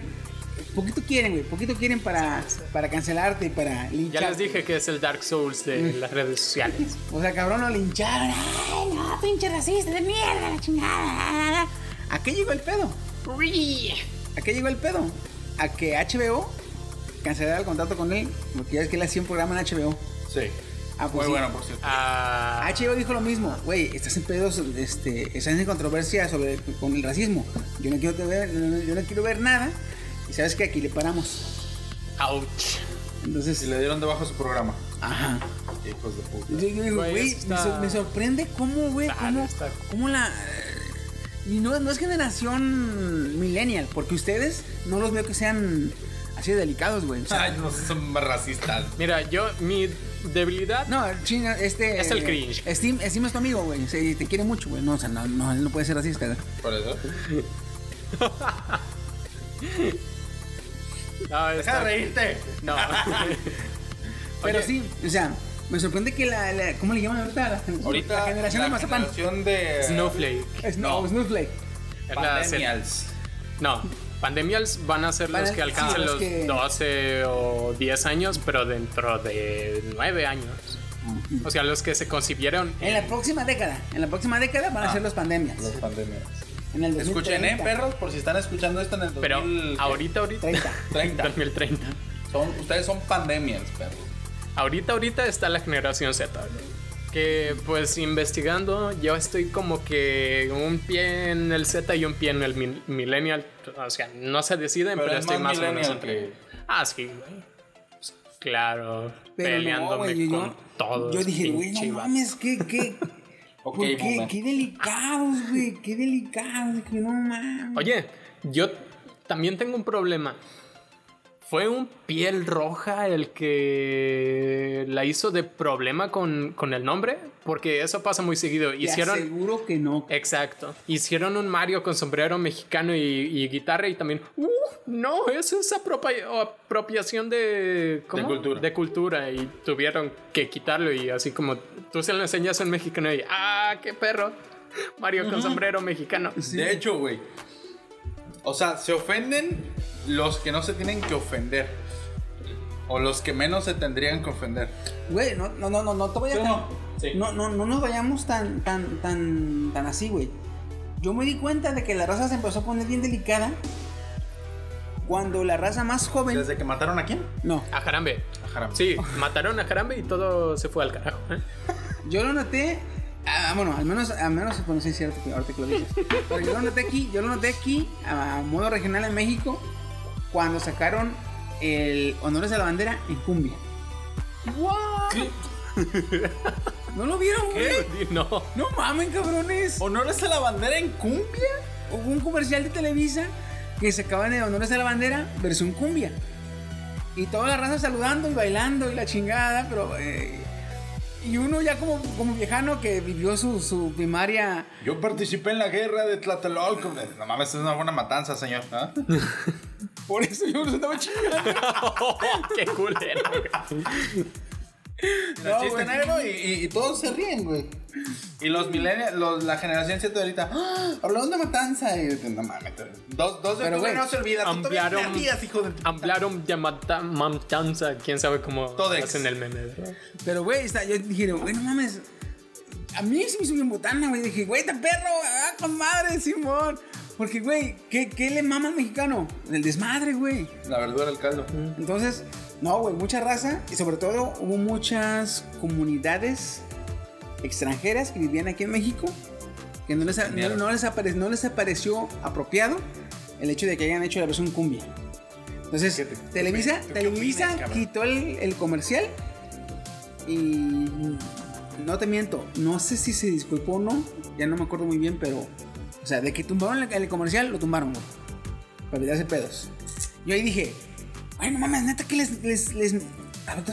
poquito quieren, güey, poquito quieren para, para cancelarte y para Ya lincharte. les dije que es el Dark Souls de las redes sociales. O sea, cabrón, lo lincharon. ¡Ay, no, pinche racista de mierda, la chingada! ¿A qué llegó el pedo? ¿A qué llegó el pedo? A que HBO cancelara el contrato con él, porque ya es que él hacía un programa en HBO. Sí. Ah, pues Muy sí. bueno, por cierto. Ah, HBO dijo lo mismo, güey, estás en pedos, este, estás en controversia sobre con el racismo. Yo no quiero te ver, yo no quiero ver nada. Y sabes que aquí le paramos. ouch. Entonces, Y le dieron debajo su programa. ajá. Hijos de puta. Yo, yo digo, Güey, güey, eso me, está- sor- me sorprende cómo, güey, cómo, está- cómo la... Y no, no es generación millennial, porque ustedes no los veo que sean Así de delicados, güey. O sea, Ay, no son más racistas. Mira, yo, mi debilidad. no, China, este. Es el cringe. Steam, Steam es tu amigo, güey. Sí, te quiere mucho, güey. No, o sea, no, no, él no puede ser racista. güey. Por eso. No, Deja de reírte. No. Pero Oye, sí, o sea, me sorprende que la. la- ¿Cómo le llaman ahorita? La, Ahorita la generación de Mazapán. generación de Snowflake. No, No. Snowflake. Es la Z- Pandemials. No, pandemials van a ser los Van que alcancen sí, los los que- 12 o 10 años, pero dentro de 9 años. O sea, los que se concibieron. En la próxima década. En la próxima década van a Ah, ser los pandemias. Los pandemias. En el Escuchen, eh, 2030. perros, por si están escuchando esto en el Pero 2000, ¿qué? ahorita, ahorita. 30. 30. 2030. Son, ustedes son pandemias, perros. Ahorita, ahorita está la generación Z. Que pues investigando, yo estoy como que un pie en el Z y un pie en el mil- millennial. O sea, no se deciden, Pero pero, es estoy más más o menos millennial entre. que- Ah, sí, güey. Claro. Pero no, peleándome güey, con yo, todos. yo dije, güey, no mames, qué, qué, Ok, ¿por qué? Qué delicados, güey, qué delicados, que no mames. Oye, yo también tengo un problema. ¿Fue un piel roja el que la hizo de problema con, con el nombre? Porque eso pasa muy seguido. Te Hicieron. aseguro que no. Exacto. Hicieron un Mario con sombrero mexicano y, y guitarra y también. ¡Uh! No, eso es apropia- apropiación de. ¿cómo? De cultura. De cultura. Y tuvieron que quitarlo y así como tú se lo enseñas en mexicano y. ¡Ah, qué perro! Mario con sombrero mexicano. De hecho, güey. O sea, se ofenden los que no se tienen que ofender. O los que menos se tendrían que ofender. Güey, no, no, no, no, no te vayas ¿Sí o tan. no? Sí. No, no, no nos vayamos tan, tan, tan, tan así, güey. Yo me di cuenta de que la raza se empezó a poner bien delicada cuando la raza más joven. ¿Desde que mataron a quién? No, A Jarambe. A Jarambe. Sí, mataron a Jarambe y todo se fue al carajo. ¿eh? yo lo noté. ah, bueno, al menos, al menos, bueno, sí es cierto que ahorita que lo dices. Pero yo lo noté aquí, yo lo noté aquí, a modo regional en México, cuando sacaron el Honores a la Bandera en cumbia. ¿No lo vieron, güey? No. No mamen, cabrones. ¿Honores a la bandera en cumbia? Hubo un comercial de Televisa que sacaban de Honores a la Bandera versión cumbia. Y toda la raza saludando y bailando y la chingada, pero... eh, y uno ya como, como viejano que vivió su, su primaria... Yo participé en la guerra de Tlatelolco. No mames, es una buena matanza, señor. ¿ah? Por eso yo los andaba chingando. qué culero. El No, chiste güey. negro y, y- y todos se ríen, güey. Y los millennials, los- la generación Z de ahorita, ¡Ah! hablamos de matanza. Y no mames, dos, dos de Pero, güey, no se olvida. Tú ampliaron- nacías, hijo de Hablaron de mata- matanza. Quién sabe cómo Todex. hacen el meme. ¿verdad? Pero, güey, está- yo dije, güey, no mames. A mí se me hizo bien botana, güey. Dije, güey, está perro, ah, con madre, Simón. Porque, güey, ¿qué, ¿qué le mama al mexicano? El desmadre, güey. La verdura del caldo. Entonces, no, güey, mucha raza y sobre todo hubo muchas comunidades extranjeras que vivían aquí en México que no les, no, no les, apare- no les pareció apropiado el hecho de que hayan hecho la versión cumbia. Entonces, ¿Qué te- Televisa, Televisa opinas, quitó el, el comercial y no te miento, no sé si se disculpó o no, ya no me acuerdo muy bien, pero, o sea, de que tumbaron el, el comercial, lo tumbaron, güey, para evitarse pedos. Yo ahí dije, ay, no mames, neta que les, les, les,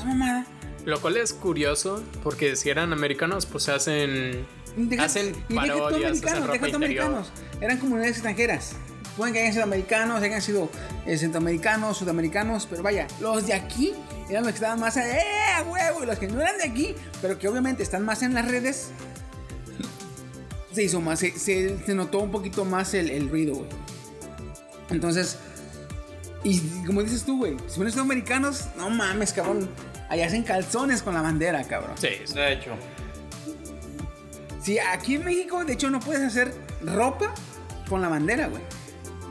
mamada. Lo cual es curioso porque si eran americanos, pues hacen. Deja- hacen deja tú parodias, hacen ropa americanos. Eran comunidades extranjeras. Pueden que hayan sido americanos, hayan sido eh, centroamericanos, sudamericanos, pero vaya, los de aquí eran los que estaban más ¡eh, a huevo! Y los que no eran de aquí, pero que obviamente están más en las redes, se hizo más, se, se- se notó un poquito más el, el ruido, güey. Entonces, y como dices tú, güey, si hubieran sido americanos, no mames, cabrón. Allá hacen calzones con la bandera, cabrón. Sí. De hecho. Sí, aquí en México, de hecho, no puedes hacer ropa con la bandera, güey.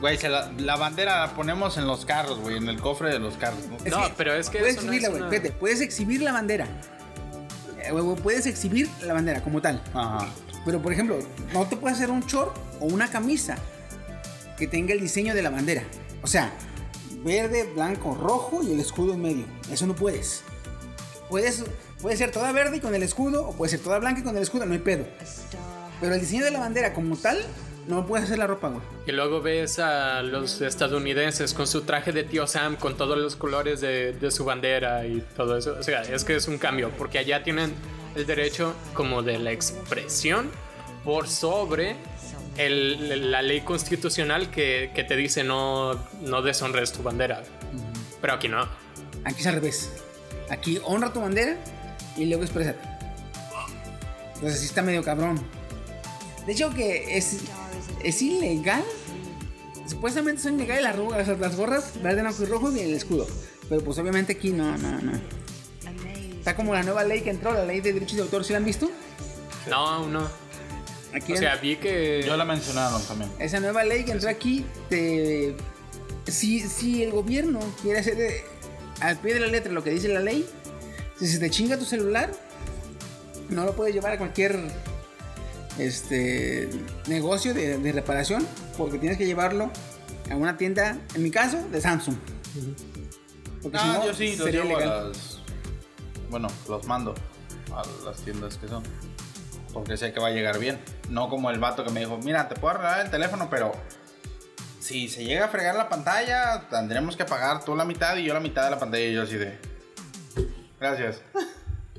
Güey, la, la bandera la ponemos en los carros, güey, en el cofre de los carros. ¿no? Es No, pero es que Puedes eso no exhibirla, güey. una- Fíjate, puedes exhibir la bandera. Eh, puedes exhibir la bandera como tal. Ajá. Pero, por ejemplo, no te puedes hacer un short o una camisa que tenga el diseño de la bandera. O sea, verde, blanco, rojo y el escudo en medio. Eso no puedes. Puedes, puede ser toda verde y con el escudo, o puede ser toda blanca y con el escudo, no hay pedo. Pero el diseño de la bandera como tal, No puedes hacer la ropa, güey. Y luego ves a los estadounidenses con su traje de tío Sam, con todos los colores de, de su bandera y todo eso. O sea, es que es un cambio, porque allá tienen el derecho como de la expresión por sobre el- la ley constitucional que, que te dice no, no deshonres tu bandera. Pero aquí no. Aquí es al revés. Aquí honra tu bandera y luego exprésate. Entonces sí está medio cabrón. De hecho que es, es ilegal. Supuestamente son ilegales las, ro- las, gorras verde, blanco y rojo y el escudo. Pero pues obviamente aquí no, no, no. Está como la nueva ley que entró, la ley de derechos de autor, ¿sí la han visto? No, no. Aquí O sea, vi que... Yo la mencionaron también. Esa nueva ley que entró aquí, te... si, si el gobierno quiere hacer eh, al pie de la letra lo que dice la ley, si se te chinga tu celular, no lo puedes llevar a cualquier este negocio de, de reparación, porque tienes que llevarlo a una tienda, en mi caso, de Samsung. Porque si Ah, no, yo sí, los sería llevo a las... Bueno, los mando a las tiendas que son. Porque sé que va a llegar bien. No como el vato que me dijo, mira, te puedo arreglar el teléfono, pero... Si se llega a fregar la pantalla, tendremos que pagar tú la mitad y yo la mitad de la pantalla. Y yo así de... Gracias.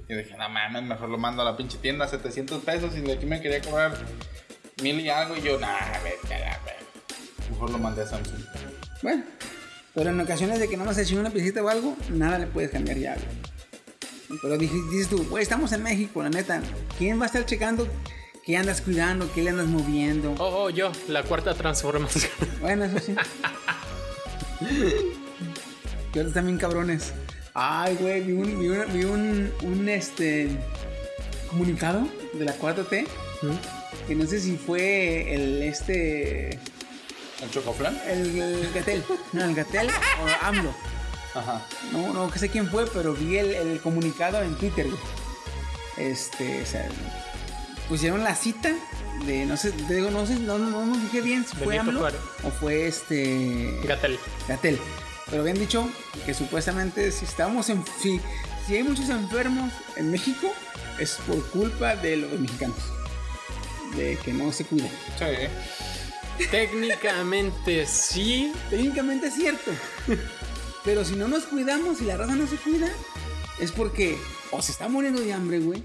Y dije, no mames, mejor lo mando a la pinche tienda, 700 pesos. Y de aquí me quería cobrar mil y algo. Y yo, nah, vete a la verga". Mejor lo mandé a Samsung. Bueno, pero en ocasiones de que no me se una piecita o algo, nada le puedes cambiar ya, güey. Pero dije- dices tú, güey, estamos en México, la neta. ¿Quién va a estar checando qué andas cuidando, qué le andas moviendo? Oh, oh, yo, la cuarta transformación. Bueno, eso sí. que ahora están bien cabrones. Ay, güey, vi un, vi un, vi un, un, este, comunicado de la 4T. Que no sé si fue el, este, ¿El chocoflan? el, el Gatel. No, el Gatel o AMLO. Ajá. No, no sé quién fue, pero vi el, el comunicado en Twitter. güey. Este, o sea, pusieron la cita de, no sé, te digo, no sé, no, no, no fijé bien si fue AMLO Juárez. o fue este Gatel. Gatel. Pero habían dicho que supuestamente si estamos en, si, si hay muchos enfermos en México es por culpa de los mexicanos, de que no se cuidan. Sí. Técnicamente sí, Técnicamente es cierto. Pero si no nos cuidamos y la raza no se cuida, es porque o se está muriendo de hambre, güey.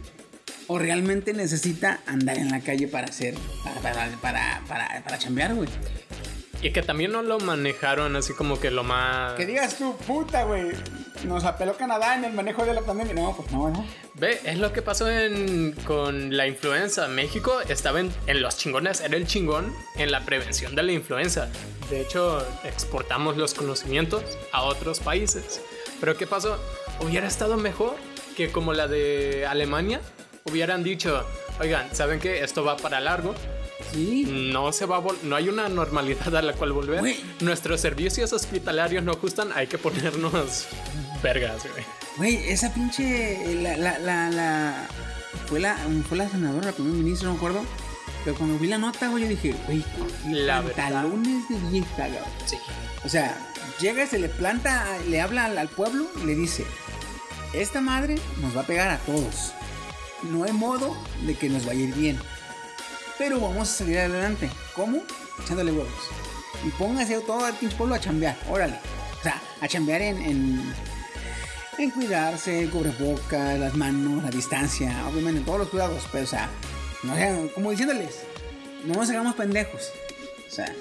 O realmente necesita andar en la calle para hacer, para, para, para, para, para chambear, güey. Y que también no lo manejaron así como que lo más... Que digas tú, puta, güey. Nos apeló Canadá en el manejo de la pandemia. No, pues no, no. Ve, es lo que pasó en, con la influenza. México estaba en, en los chingones, era el chingón en la prevención de la influenza. De hecho, exportamos los conocimientos a otros países. Pero ¿qué pasó? Hubiera estado mejor que como la de Alemania. Hubieran dicho, oigan, ¿saben qué? Esto va para largo. Sí. No se va a no hay una normalidad a la cual volver. Güey. Nuestros servicios hospitalarios no ajustan, hay que ponernos vergas, güey. Güey, esa pinche. La, la, la, la- Fue la, fue la senadora, la primer ministro, no me acuerdo. Pero cuando vi la nota, güey, yo dije, güey, La verdad. pantalones de vieja, cabrón. Sí. O sea, llega, se le planta, le habla al, al pueblo y le dice: Esta madre nos va a pegar a todos. No hay modo de que nos vaya a ir bien. Pero vamos a salir adelante. ¿Cómo? Echándole huevos. Y póngase todo el pinche pueblo a chambear. Órale. O sea, a chambear en, en, en cuidarse, cubrebocas, las manos, la distancia. Obviamente, todos los cuidados. Pero, o sea, no sean- como diciéndoles, no nos hagamos pendejos. O sea,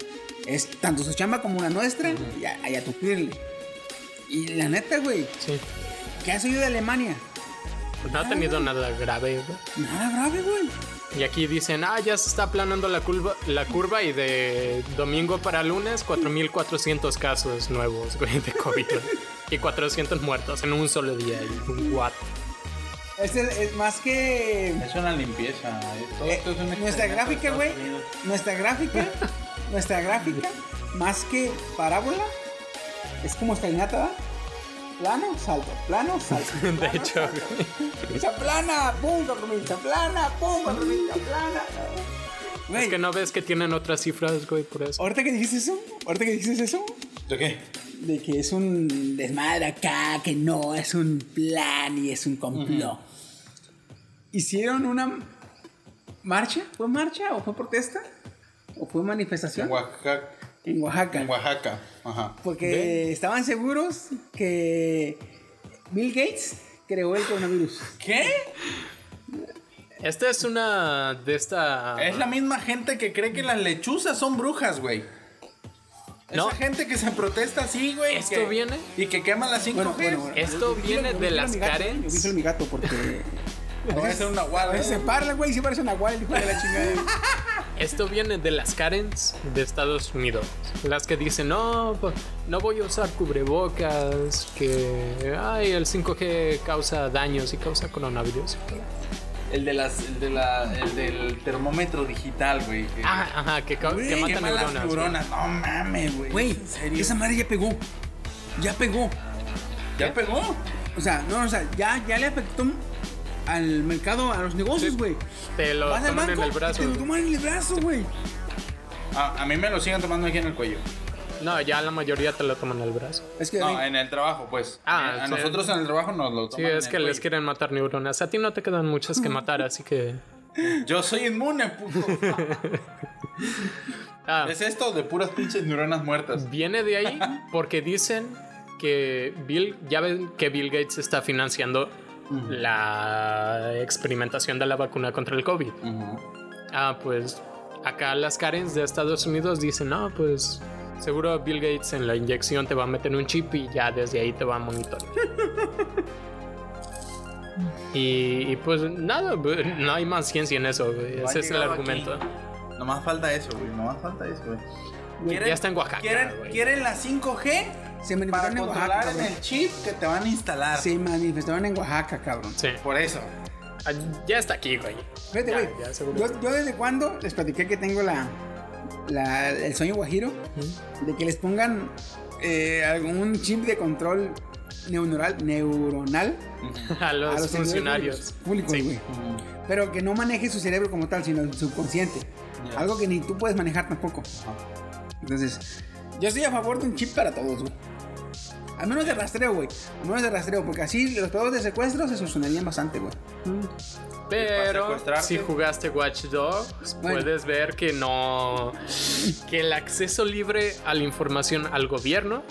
es tanto su chamba como la nuestra y a, y a tupirle. Y la neta, güey, Sí. ¿qué has oído de Alemania? Pues no ha tenido nada grave, güey. Nada grave, güey. Y aquí dicen, ah, ya se está aplanando la curva, la curva y de domingo para lunes, 4.400 casos nuevos, güey, de COVID. y 400 muertos en un solo día. Y, what? Este es, es más que. Es una limpieza. Todo eh, esto es un nuestra gráfica, güey. Nuestra gráfica. nuestra gráfica, más que parábola, es como escalinata, ¿verdad? Plano, salto, plano, salto. De hecho, salto. Plana, pum, cuatro plana, pum, cuatro plana. Güey, Es que no ves que tienen otras cifras, güey, por eso. ahorita que dijiste eso, ahorita que dijiste eso, ¿De qué? de que es un desmadre acá, que no, es un plan y es un complot. Hicieron una marcha, ¿fue marcha o fue protesta? o fue manifestación En Oaxaca. En Oaxaca. En Oaxaca. Ajá. Porque estaban seguros que Bill Gates creó el coronavirus. ¿Qué? Esta es una de esta. Es la misma gente que cree que las lechuzas son brujas, güey. No. Esa gente que se protesta así, güey. ¿Esto que- viene? Y que quema las 5G. Bueno, bueno, bueno. Esto Yo- viene yo de vi las Karens. Yo vi mi gato porque. No, es veces se parla, güey, sí parece una guay, el hijo de la chingada. Esto viene de las Karens de Estados Unidos. Las que dicen, no, pues, no voy a usar cubrebocas, que ay, el 5G causa daños y causa coronavirus. El de las, el de la, el del termómetro digital, güey. que- Ah, ajá, que, Güey, que mata quema las neuronas. neuronas. No mames, güey. Güey, ¿En serio? esa madre ya pegó. Ya pegó. ¿Ya pegó? O sea, no, o sea, ya, ya le afectó al mercado, a los negocios, Sí. güey. Te lo Vas al toman en el brazo. te lo toman en el brazo, güey. Ah, a mí me lo siguen tomando aquí en el cuello. No, ya la mayoría te lo toman en el brazo. Es que No, en el trabajo, pues. Ah, a sí. nosotros en el trabajo nos lo Sí, toman. es en que el les cuello. quieren matar neuronas. A ti no te quedan muchas que matar, así que. Yo soy inmune, puto. Ah, es esto de puras pinches neuronas muertas. viene de ahí porque dicen que Bill, ya ven que Bill Gates está financiando la experimentación de la vacuna contra el COVID. Ah, pues acá las Karens de Estados Unidos dicen, no, pues seguro Bill Gates en la inyección te va a meter un chip y ya desde ahí te va a monitorear. y, y, pues nada, no hay más ciencia en eso. No ese es el argumento. Nomás falta eso, güey. Nomás falta eso, güey. Ya está en Oaxaca, ¿Quieren. ¿Quieren la 5G? Se Para manifestaron en controlar Oaxaca, en el chip que te van a instalar. Se manifestaron en Oaxaca, cabrón. Sí. Por eso. Ah, Ya está aquí, güey. Ya, güey. ya, seguro. Yo, yo desde cuando les platiqué que tengo la, la- el sueño guajiro de que les pongan eh, algún chip de control neuronal, neuronal a los, a los funcionarios. públicos, Sí. güey. Pero que no maneje su cerebro como tal, sino el subconsciente. Algo que ni tú puedes manejar tampoco. Entonces, yo estoy a favor de un chip para todos, güey. Al menos de rastreo, güey. Al menos de rastreo, porque así los pedos de secuestro se solucionarían bastante, güey. Pero si jugaste Watch Dogs, Bueno. puedes ver que no. que el acceso libre a la información al gobierno.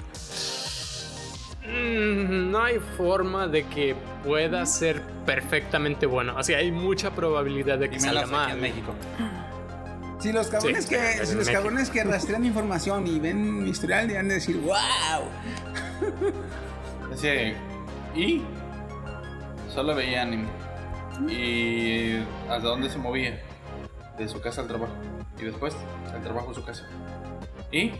mm, No hay forma de que pueda ser perfectamente bueno. O sea, hay mucha probabilidad de que Y salga aquí en mal. México. Si los cabrones, Sí, que, si los México. cabrones que rastrean información y ven mi historial, dirán de decir, wow. Así, y solo veía anime. Y hasta dónde se movía. De su casa al trabajo. Y después, al trabajo a su casa. Y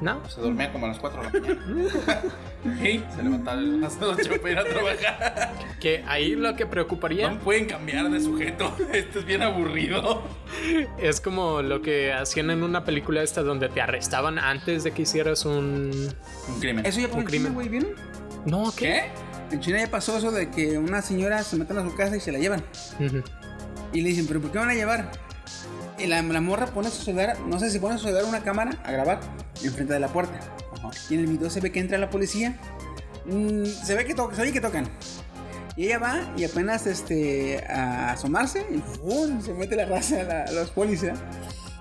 ¿No? se dormía como a las 4 de la mañana. se levantaba a las 8 para ir a trabajar. Que ahí lo que preocuparía No pueden cambiar de sujeto. Esto es bien aburrido. es como lo que hacían en una película esta donde te arrestaban antes de que hicieras un. Un crimen. Eso ya pasó Un en China, crimen. güey, ¿vieron? No, ¿qué? ¿Qué? En China ya pasó eso de que una señora se meten a su casa y se la llevan. Y le dicen, ¿pero por qué van a llevar? Y la, la morra pone su celular, no sé si pone su celular una cámara a grabar enfrente de la puerta. Y en el video se ve que entra la policía. Mm, se ve que toca, se oye que tocan. Y ella va y apenas este, a asomarse y ¡pum! se mete la raza a, la- a los policías.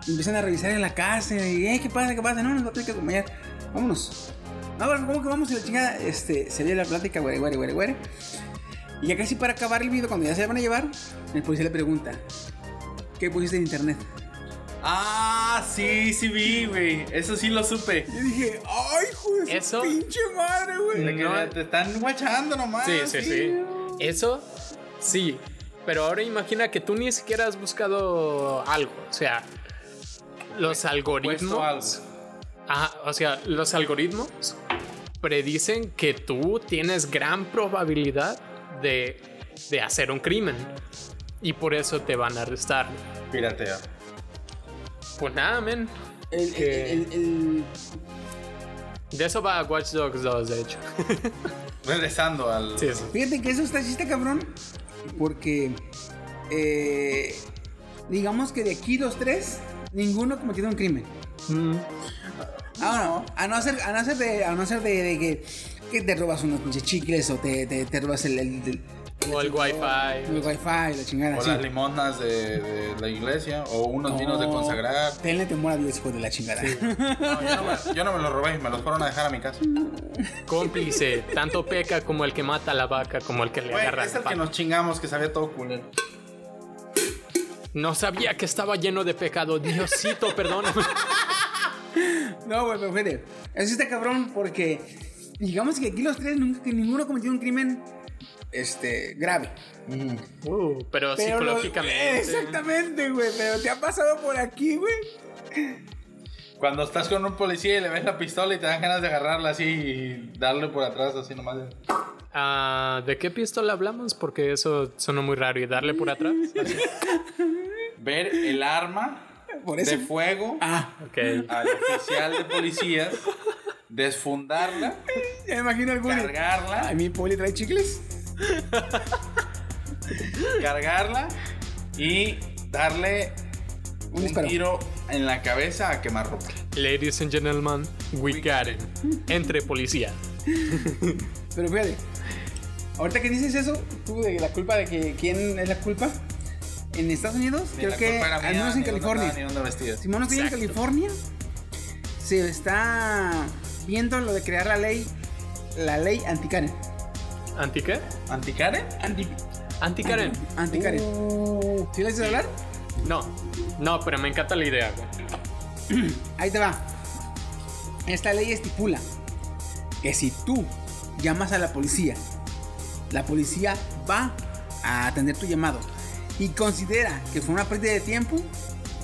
Y empiezan a revisar en la casa y "Eh, ¿qué pasa? ¿Qué pasa? No, nos va a tener que acompañar. Vámonos. No, pero ¿cómo que vamos? Y la chingada, este, se la plática, güere, güere, güere, güere. Y ya casi para acabar el video, cuando ya se van a llevar, el policía le pregunta, ¿qué pusiste en internet? Ah, sí, sí vi, güey. Eso sí lo supe. Yo dije, ¡ay, hijo de su Eso- pinche madre, güey! De que No. te están guachando nomás. Sí, sí, sí. Eso, sí. Pero ahora imagina que tú ni siquiera has buscado algo. O sea, los algoritmos. algo. Ajá, o sea, los algoritmos predicen que tú tienes gran probabilidad de, de hacer un crimen. Y por eso te van a arrestar. Piratea. Pues nada, men. El, Que- el- el- De eso va Watch Dogs 2, de hecho. Regresando al. Sí, sí. Fíjate que eso está, está cabrón, porque eh, digamos que de aquí los tres, ninguno ha cometido un crimen. Mm, Ah, no, a no ser, a no ser de, a no ser de, de que, que te robas unos pinches chicles o te, te, te robas el, el- el- O el wifi. El wifi, la chingada. O sí. las limonas de, de la iglesia. O unos No, vinos de consagrar. Tenle temor a Dios, hijo de la chingada. No, yo, no me, yo no me los robé, me los fueron a dejar a mi casa. Cómplice. Tanto peca como el que mata a la vaca, como el que le Güey, agarra es la el que nos chingamos, que sabía todo culero. No sabía que estaba lleno de pecado. Diosito, perdóname. No, güey, pero fíjate. Eso está cabrón porque digamos que aquí los tres nunca que ninguno cometió un crimen este grave. Uh, pero, psicológicamente. exactamente, güey. Pero te ha pasado por aquí, güey. Cuando estás con un policía y le ves la pistola y te dan ganas de agarrarla así y darle por atrás así nomás. Ah, ¿De qué pistola hablamos? Porque eso sonó muy raro. ¿Y darle por atrás? Así. Ver el arma Por eso. de fuego Ah, Ok. al oficial de policías, desfundarla, ya me imagino Woody. cargarla, ¿A mi poli trae chicles? cargarla y darle Un tiro en la cabeza a quemarropa. Ladies and gentlemen, we got it. Entre policía. Pero fíjate. Ahorita que dices eso, tú de la culpa de que quién es la culpa. En Estados Unidos, Ni creo que al menos en California. Si no estoy en. California, se está viendo lo de crear la ley, la ley anti-Karen. ¿Anti qué? ¿Anticare? Anti, ¿Anti-Karen? Anti-Karen. ¿Sí le haces hablar? No. No, pero me encanta la idea, güey. Ahí te va. Esta ley estipula que si tú llamas a la policía, la policía va a atender tu llamado y considera que fue una pérdida de tiempo,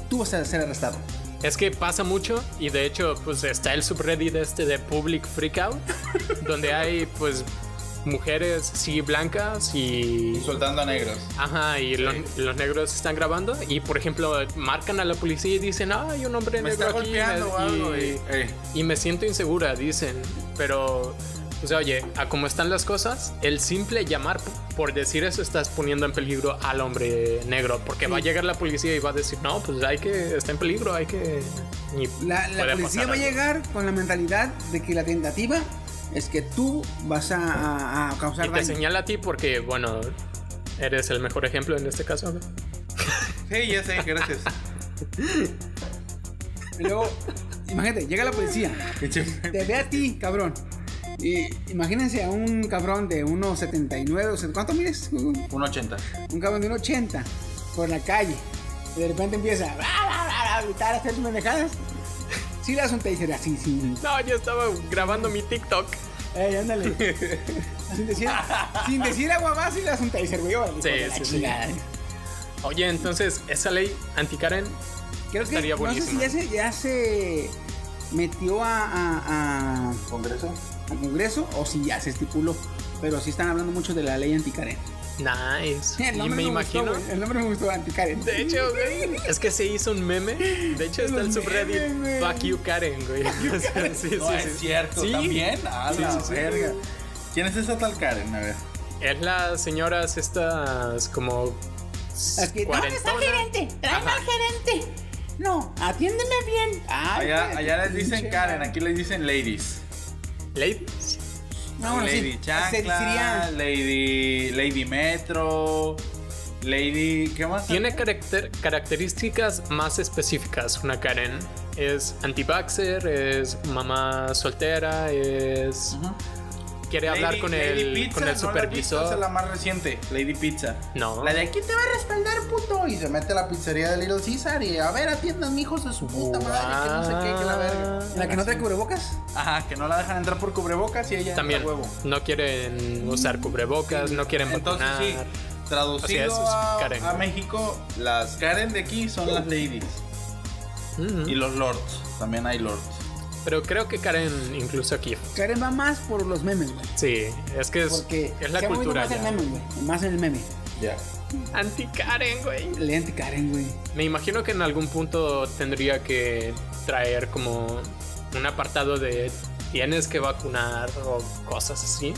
tú vas a ser arrestado. Es que pasa mucho y de hecho pues está el subreddit este de Public Freakout donde hay pues mujeres sí blancas y Soltando a negros. ajá y los, los negros están grabando y por ejemplo marcan a la policía y dicen ah, hay un hombre Me negro está aquí golpeando y, Y, eh, y me siento insegura dicen. Pero o sea oye a cómo están las cosas el simple llamar por decir eso estás poniendo en peligro al hombre negro porque va a llegar la policía y va a decir no pues hay que está en peligro hay que y La, la policía va a llegar con la mentalidad de que la tentativa es que tú vas a, a- a causar Y te daño. señala a ti porque, bueno, eres el mejor ejemplo en este caso. sí, ya sé, gracias. Y luego, imagínate, llega la policía, te ve a ti, cabrón. Y imagínense a un cabrón de 1,79, o sea, ¿cuánto mides? Un Un 80. cabrón de 1,80 por la calle. Y de repente empieza a, a gritar, a hacer sus pendejadas. Sí le das un taser así, sí. No, yo estaba grabando mi TikTok. Ey, ándale. sin decir, sin decir agua más, sí le das un taser, güey. órale, Sí, sí. Oye, entonces, esa ley anti-Karen, Creo que Estaría no sé si ya se, ya se metió a, a- a- ¿Congreso? al Congreso o si ya se estipuló. Pero sí están hablando mucho de la ley anti-Karen. nice. El Y nombre me gustó, imagino. güey, el nombre me gustó, anti-Karen. De hecho, güey, es que se hizo un meme. De hecho, está el subreddit memes. Fuck you Karen, güey. Sí, No, sí, es sí. cierto, Sí. también. A Sí, la sí, sí. verga. ¿Quién es esa tal Karen? A ver. Es las señoras estas como. Es que, ¿Dónde está el gerente? Tráeme al gerente. No, atiéndeme bien. Ay, Allá, allá les dicen Karen, aquí les dicen ladies. Ladies. No, bueno, lady sí. Chancla, Se diría- Lady, Lady Metro, Lady. ¿Qué más? Tiene caracter- características más específicas una Karen. Es anti-vaxxer, es mamá soltera, es... Quiere hablar con Lady el, Pizza, con el supervisor. Esa es la más reciente, Lady Pizza. No. La de aquí te va a respaldar, puto. Y se mete a la pizzería de Little Caesar y a ver, atiendan hijos de su puta madre, que no sé qué, que la verga. ¿La que no trae cubrebocas? Ajá, que no la dejan entrar por cubrebocas y ella También huevo. no quieren usar cubrebocas, no quieren Entonces vacunar. sí, traducido Así es, es a, Karen. a México, las Karen de aquí son las ladies. Y los lords, también hay lords. Pero creo que Karen incluso aquí. Karen va más por los memes, güey. Sí, es que es, Porque es la cultura más el ya. meme, güey. Más en el meme. Ya. Anti-Karen, güey. Le anti-Karen, güey. Me imagino que en algún punto tendría que traer como un apartado de tienes que vacunar o cosas así.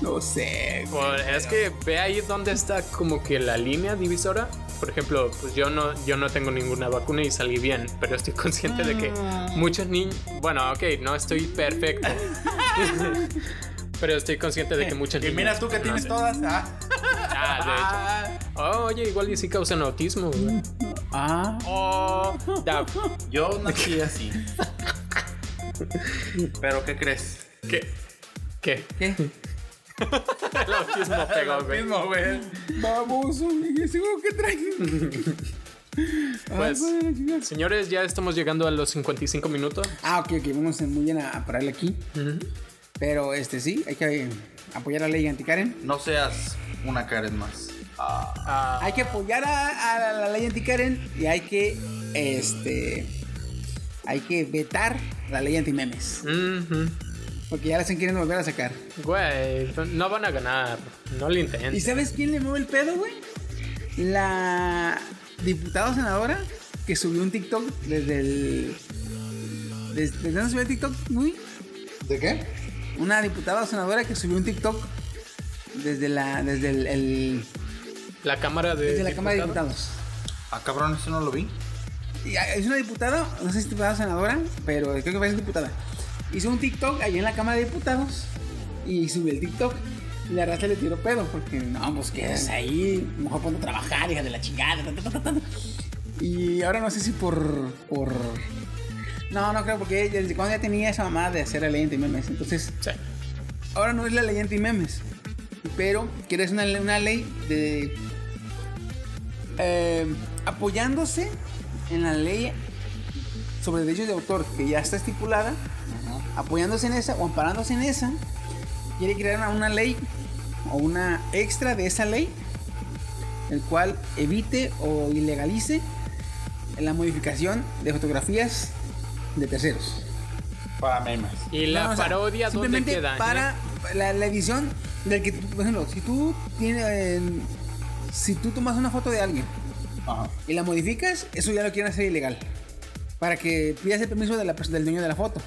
No sé, güey. Es que ve ahí donde está como que la línea divisora. Por ejemplo, pues yo no, yo no tengo ninguna vacuna y salí bien, pero estoy consciente de que muchos niños, bueno, ok, no estoy perfecto, Pero estoy consciente de que muchas Y mira tú que tienes todas. Ah. Ah, de hecho. Oh, oye, igual y sí causan autismo, güey. Ah. Oh. Yo nací así. Pero ¿qué crees? ¿Qué? ¿Qué? ¿Qué? El autismo pegó, güey. mismo, güey. Vamos, ese juego que traen. Pues, chingada. señores, ya estamos llegando a los 55 minutos. Ah, ok, ok, vamos muy bien a, a pararle aquí. Pero este sí, hay que apoyar a la ley anti-Karen. No seas una Karen más. Ah, Ah, Hay que apoyar a, a la, la ley anti-Karen y hay que, este, hay que vetar la ley anti-memes. ujú. Porque ya la están queriendo volver a sacar. Güey, no van a ganar. No lo ¿Y intenten. sabes quién le mueve el pedo, güey? La diputada o senadora que subió un TikTok desde el... ¿Desde, ¿desde dónde subió el TikTok, güey? ¿De qué? Una diputada o senadora que subió un TikTok desde la desde el, el- La Cámara de. desde la Cámara de Diputados. Ah, cabrón, eso no lo vi. Y, ah, Es una diputada, no sé si es diputada o senadora, pero creo que parece diputada. Hizo un TikTok ahí en la Cámara de Diputados y subió el TikTok. Y la raza le tiró pedo porque no, pues quedas ahí, mejor ponte a trabajar, hija de la chingada. Y ahora no sé si por. por. No, no creo, porque desde cuando ya tenía esa mamá de hacer la ley anti-memes. Entonces, Sí. ahora no es la ley anti-memes, pero quiere una, una ley de. eh, apoyándose en la ley sobre derechos de autor que ya está estipulada, apoyándose en esa o amparándose en esa, quiere crear una, una ley o una extra de esa ley, el cual evite o ilegalice la modificación de fotografías de terceros. Para memes. Y la No, o sea, parodia, ¿dónde simplemente queda? Para la, la edición del que, por ejemplo, si tú tienes, eh, si tú tomas una foto de alguien Ajá. y la modificas, eso ya lo quieren hacer ilegal. Para que pidas el permiso de la pers- del dueño de la foto.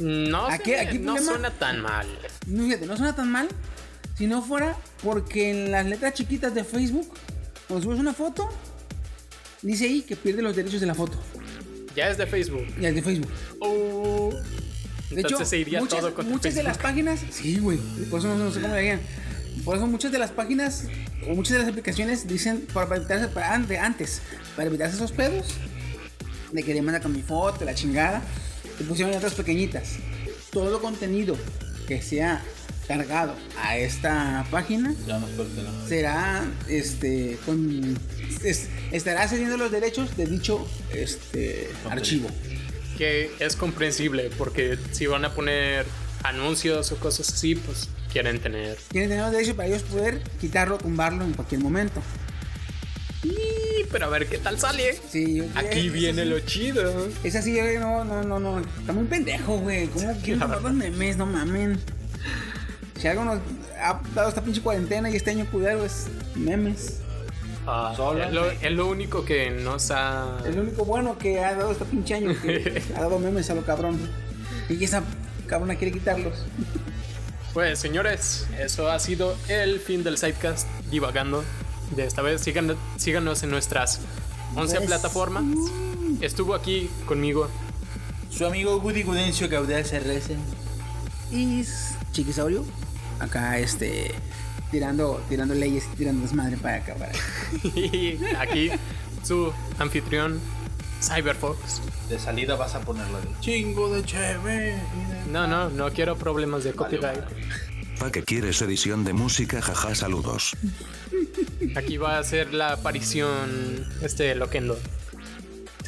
No, Aquí- no problema- suena tan mal. No, fíjate, no suena tan mal si no fuera porque en las letras chiquitas de Facebook, cuando subes una foto, dice ahí que pierde los derechos de la foto. Ya es de Facebook. Y es de Facebook. Oh. De Entonces hecho, se iría muchas, todo contra muchas de las páginas, sí, güey, por eso no, no sé cómo le harían. Por eso muchas de las páginas o muchas de las aplicaciones dicen para, evitarse para antes, para evitarse esos pedos de que demanda con mi foto, la chingada, te pusieron otras pequeñitas. Todo contenido que sea cargado a esta página Ya nos pertenece. será este con es- estará cediendo los derechos de dicho este archivo. Que es comprensible porque si van a poner anuncios o cosas así, pues quieren tener. Tienen tener los derechos para ellos poder quitarlo, tumbarlo en cualquier momento. Pero a ver qué tal sale. Sí, yo- Aquí es- viene lo chido. Es así, güey, no, no, no, no. Está muy pendejo, güey. ¿Cómo tomar los memes? No mamen. Si algo nos ha dado esta pinche cuarentena y este año culero es memes. Ah, Solo. es, lo, es lo único que nos ha. Es lo único bueno que ha dado este pinche año. Que ha dado memes a lo cabrón. Y esa cabrona quiere quitarlos. Pues señores, eso ha sido el fin del sidecast divagando. De esta vez, Sigan- síganos en nuestras 11 Pues, plataformas. Estuvo aquí conmigo. Su amigo Woody Gudencio Caudal CRS. Y Chiquisaurio, acá este. Tirando, tirando leyes, tirando desmadre para acabar. Y aquí su anfitrión, Cyberfox. De salida vas a ponerlo de chingo de cheve. No, no, no quiero problemas de copyright. ¿Pa que quieres edición de música? Jaja, saludos. Aquí va a ser la aparición este Loquendo.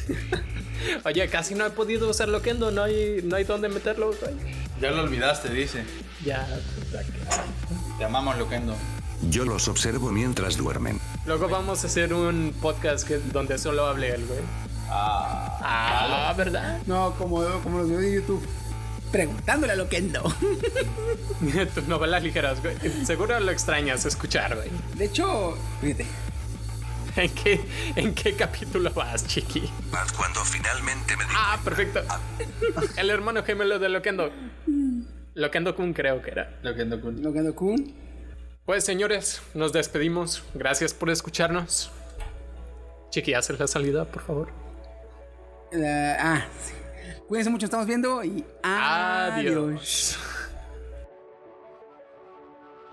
Oye, casi no he podido usar Loquendo, no hay, no hay dónde meterlo. güey. Ya lo olvidaste, dice. Ya. Te amamos, Loquendo. Yo los observo mientras duermen. Luego vamos a hacer un podcast que, donde solo hable él, güey. Ah. Ah, ¿verdad? No, como, como los videos de YouTube. Preguntándole a Loquendo. Tus novelas ligeras, güey. Seguro lo extrañas escuchar, güey. De hecho, fíjate. ¿En qué, ¿En qué capítulo vas, chiqui? Cuando finalmente me di Ah, perfecto. El hermano gemelo de Loquendo. Loquendo Kun creo que era. Loquendo Kun. Loquendo Kun. Pues señores, nos despedimos. Gracias por escucharnos. Chiqui, haces la salida, por favor. La- ah, sí. Cuídense mucho, estamos viendo y adiós. Adiós.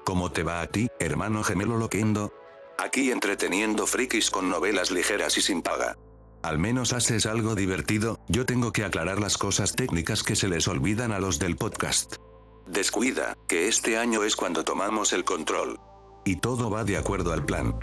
¿Cómo te va a ti, hermano gemelo loquendo? Aquí entreteniendo frikis con novelas ligeras y sin paga. Al menos haces algo divertido, yo tengo que aclarar las cosas técnicas que se les olvidan a los del podcast. Descuida, que este año es cuando tomamos el control. Y todo va de acuerdo al plan.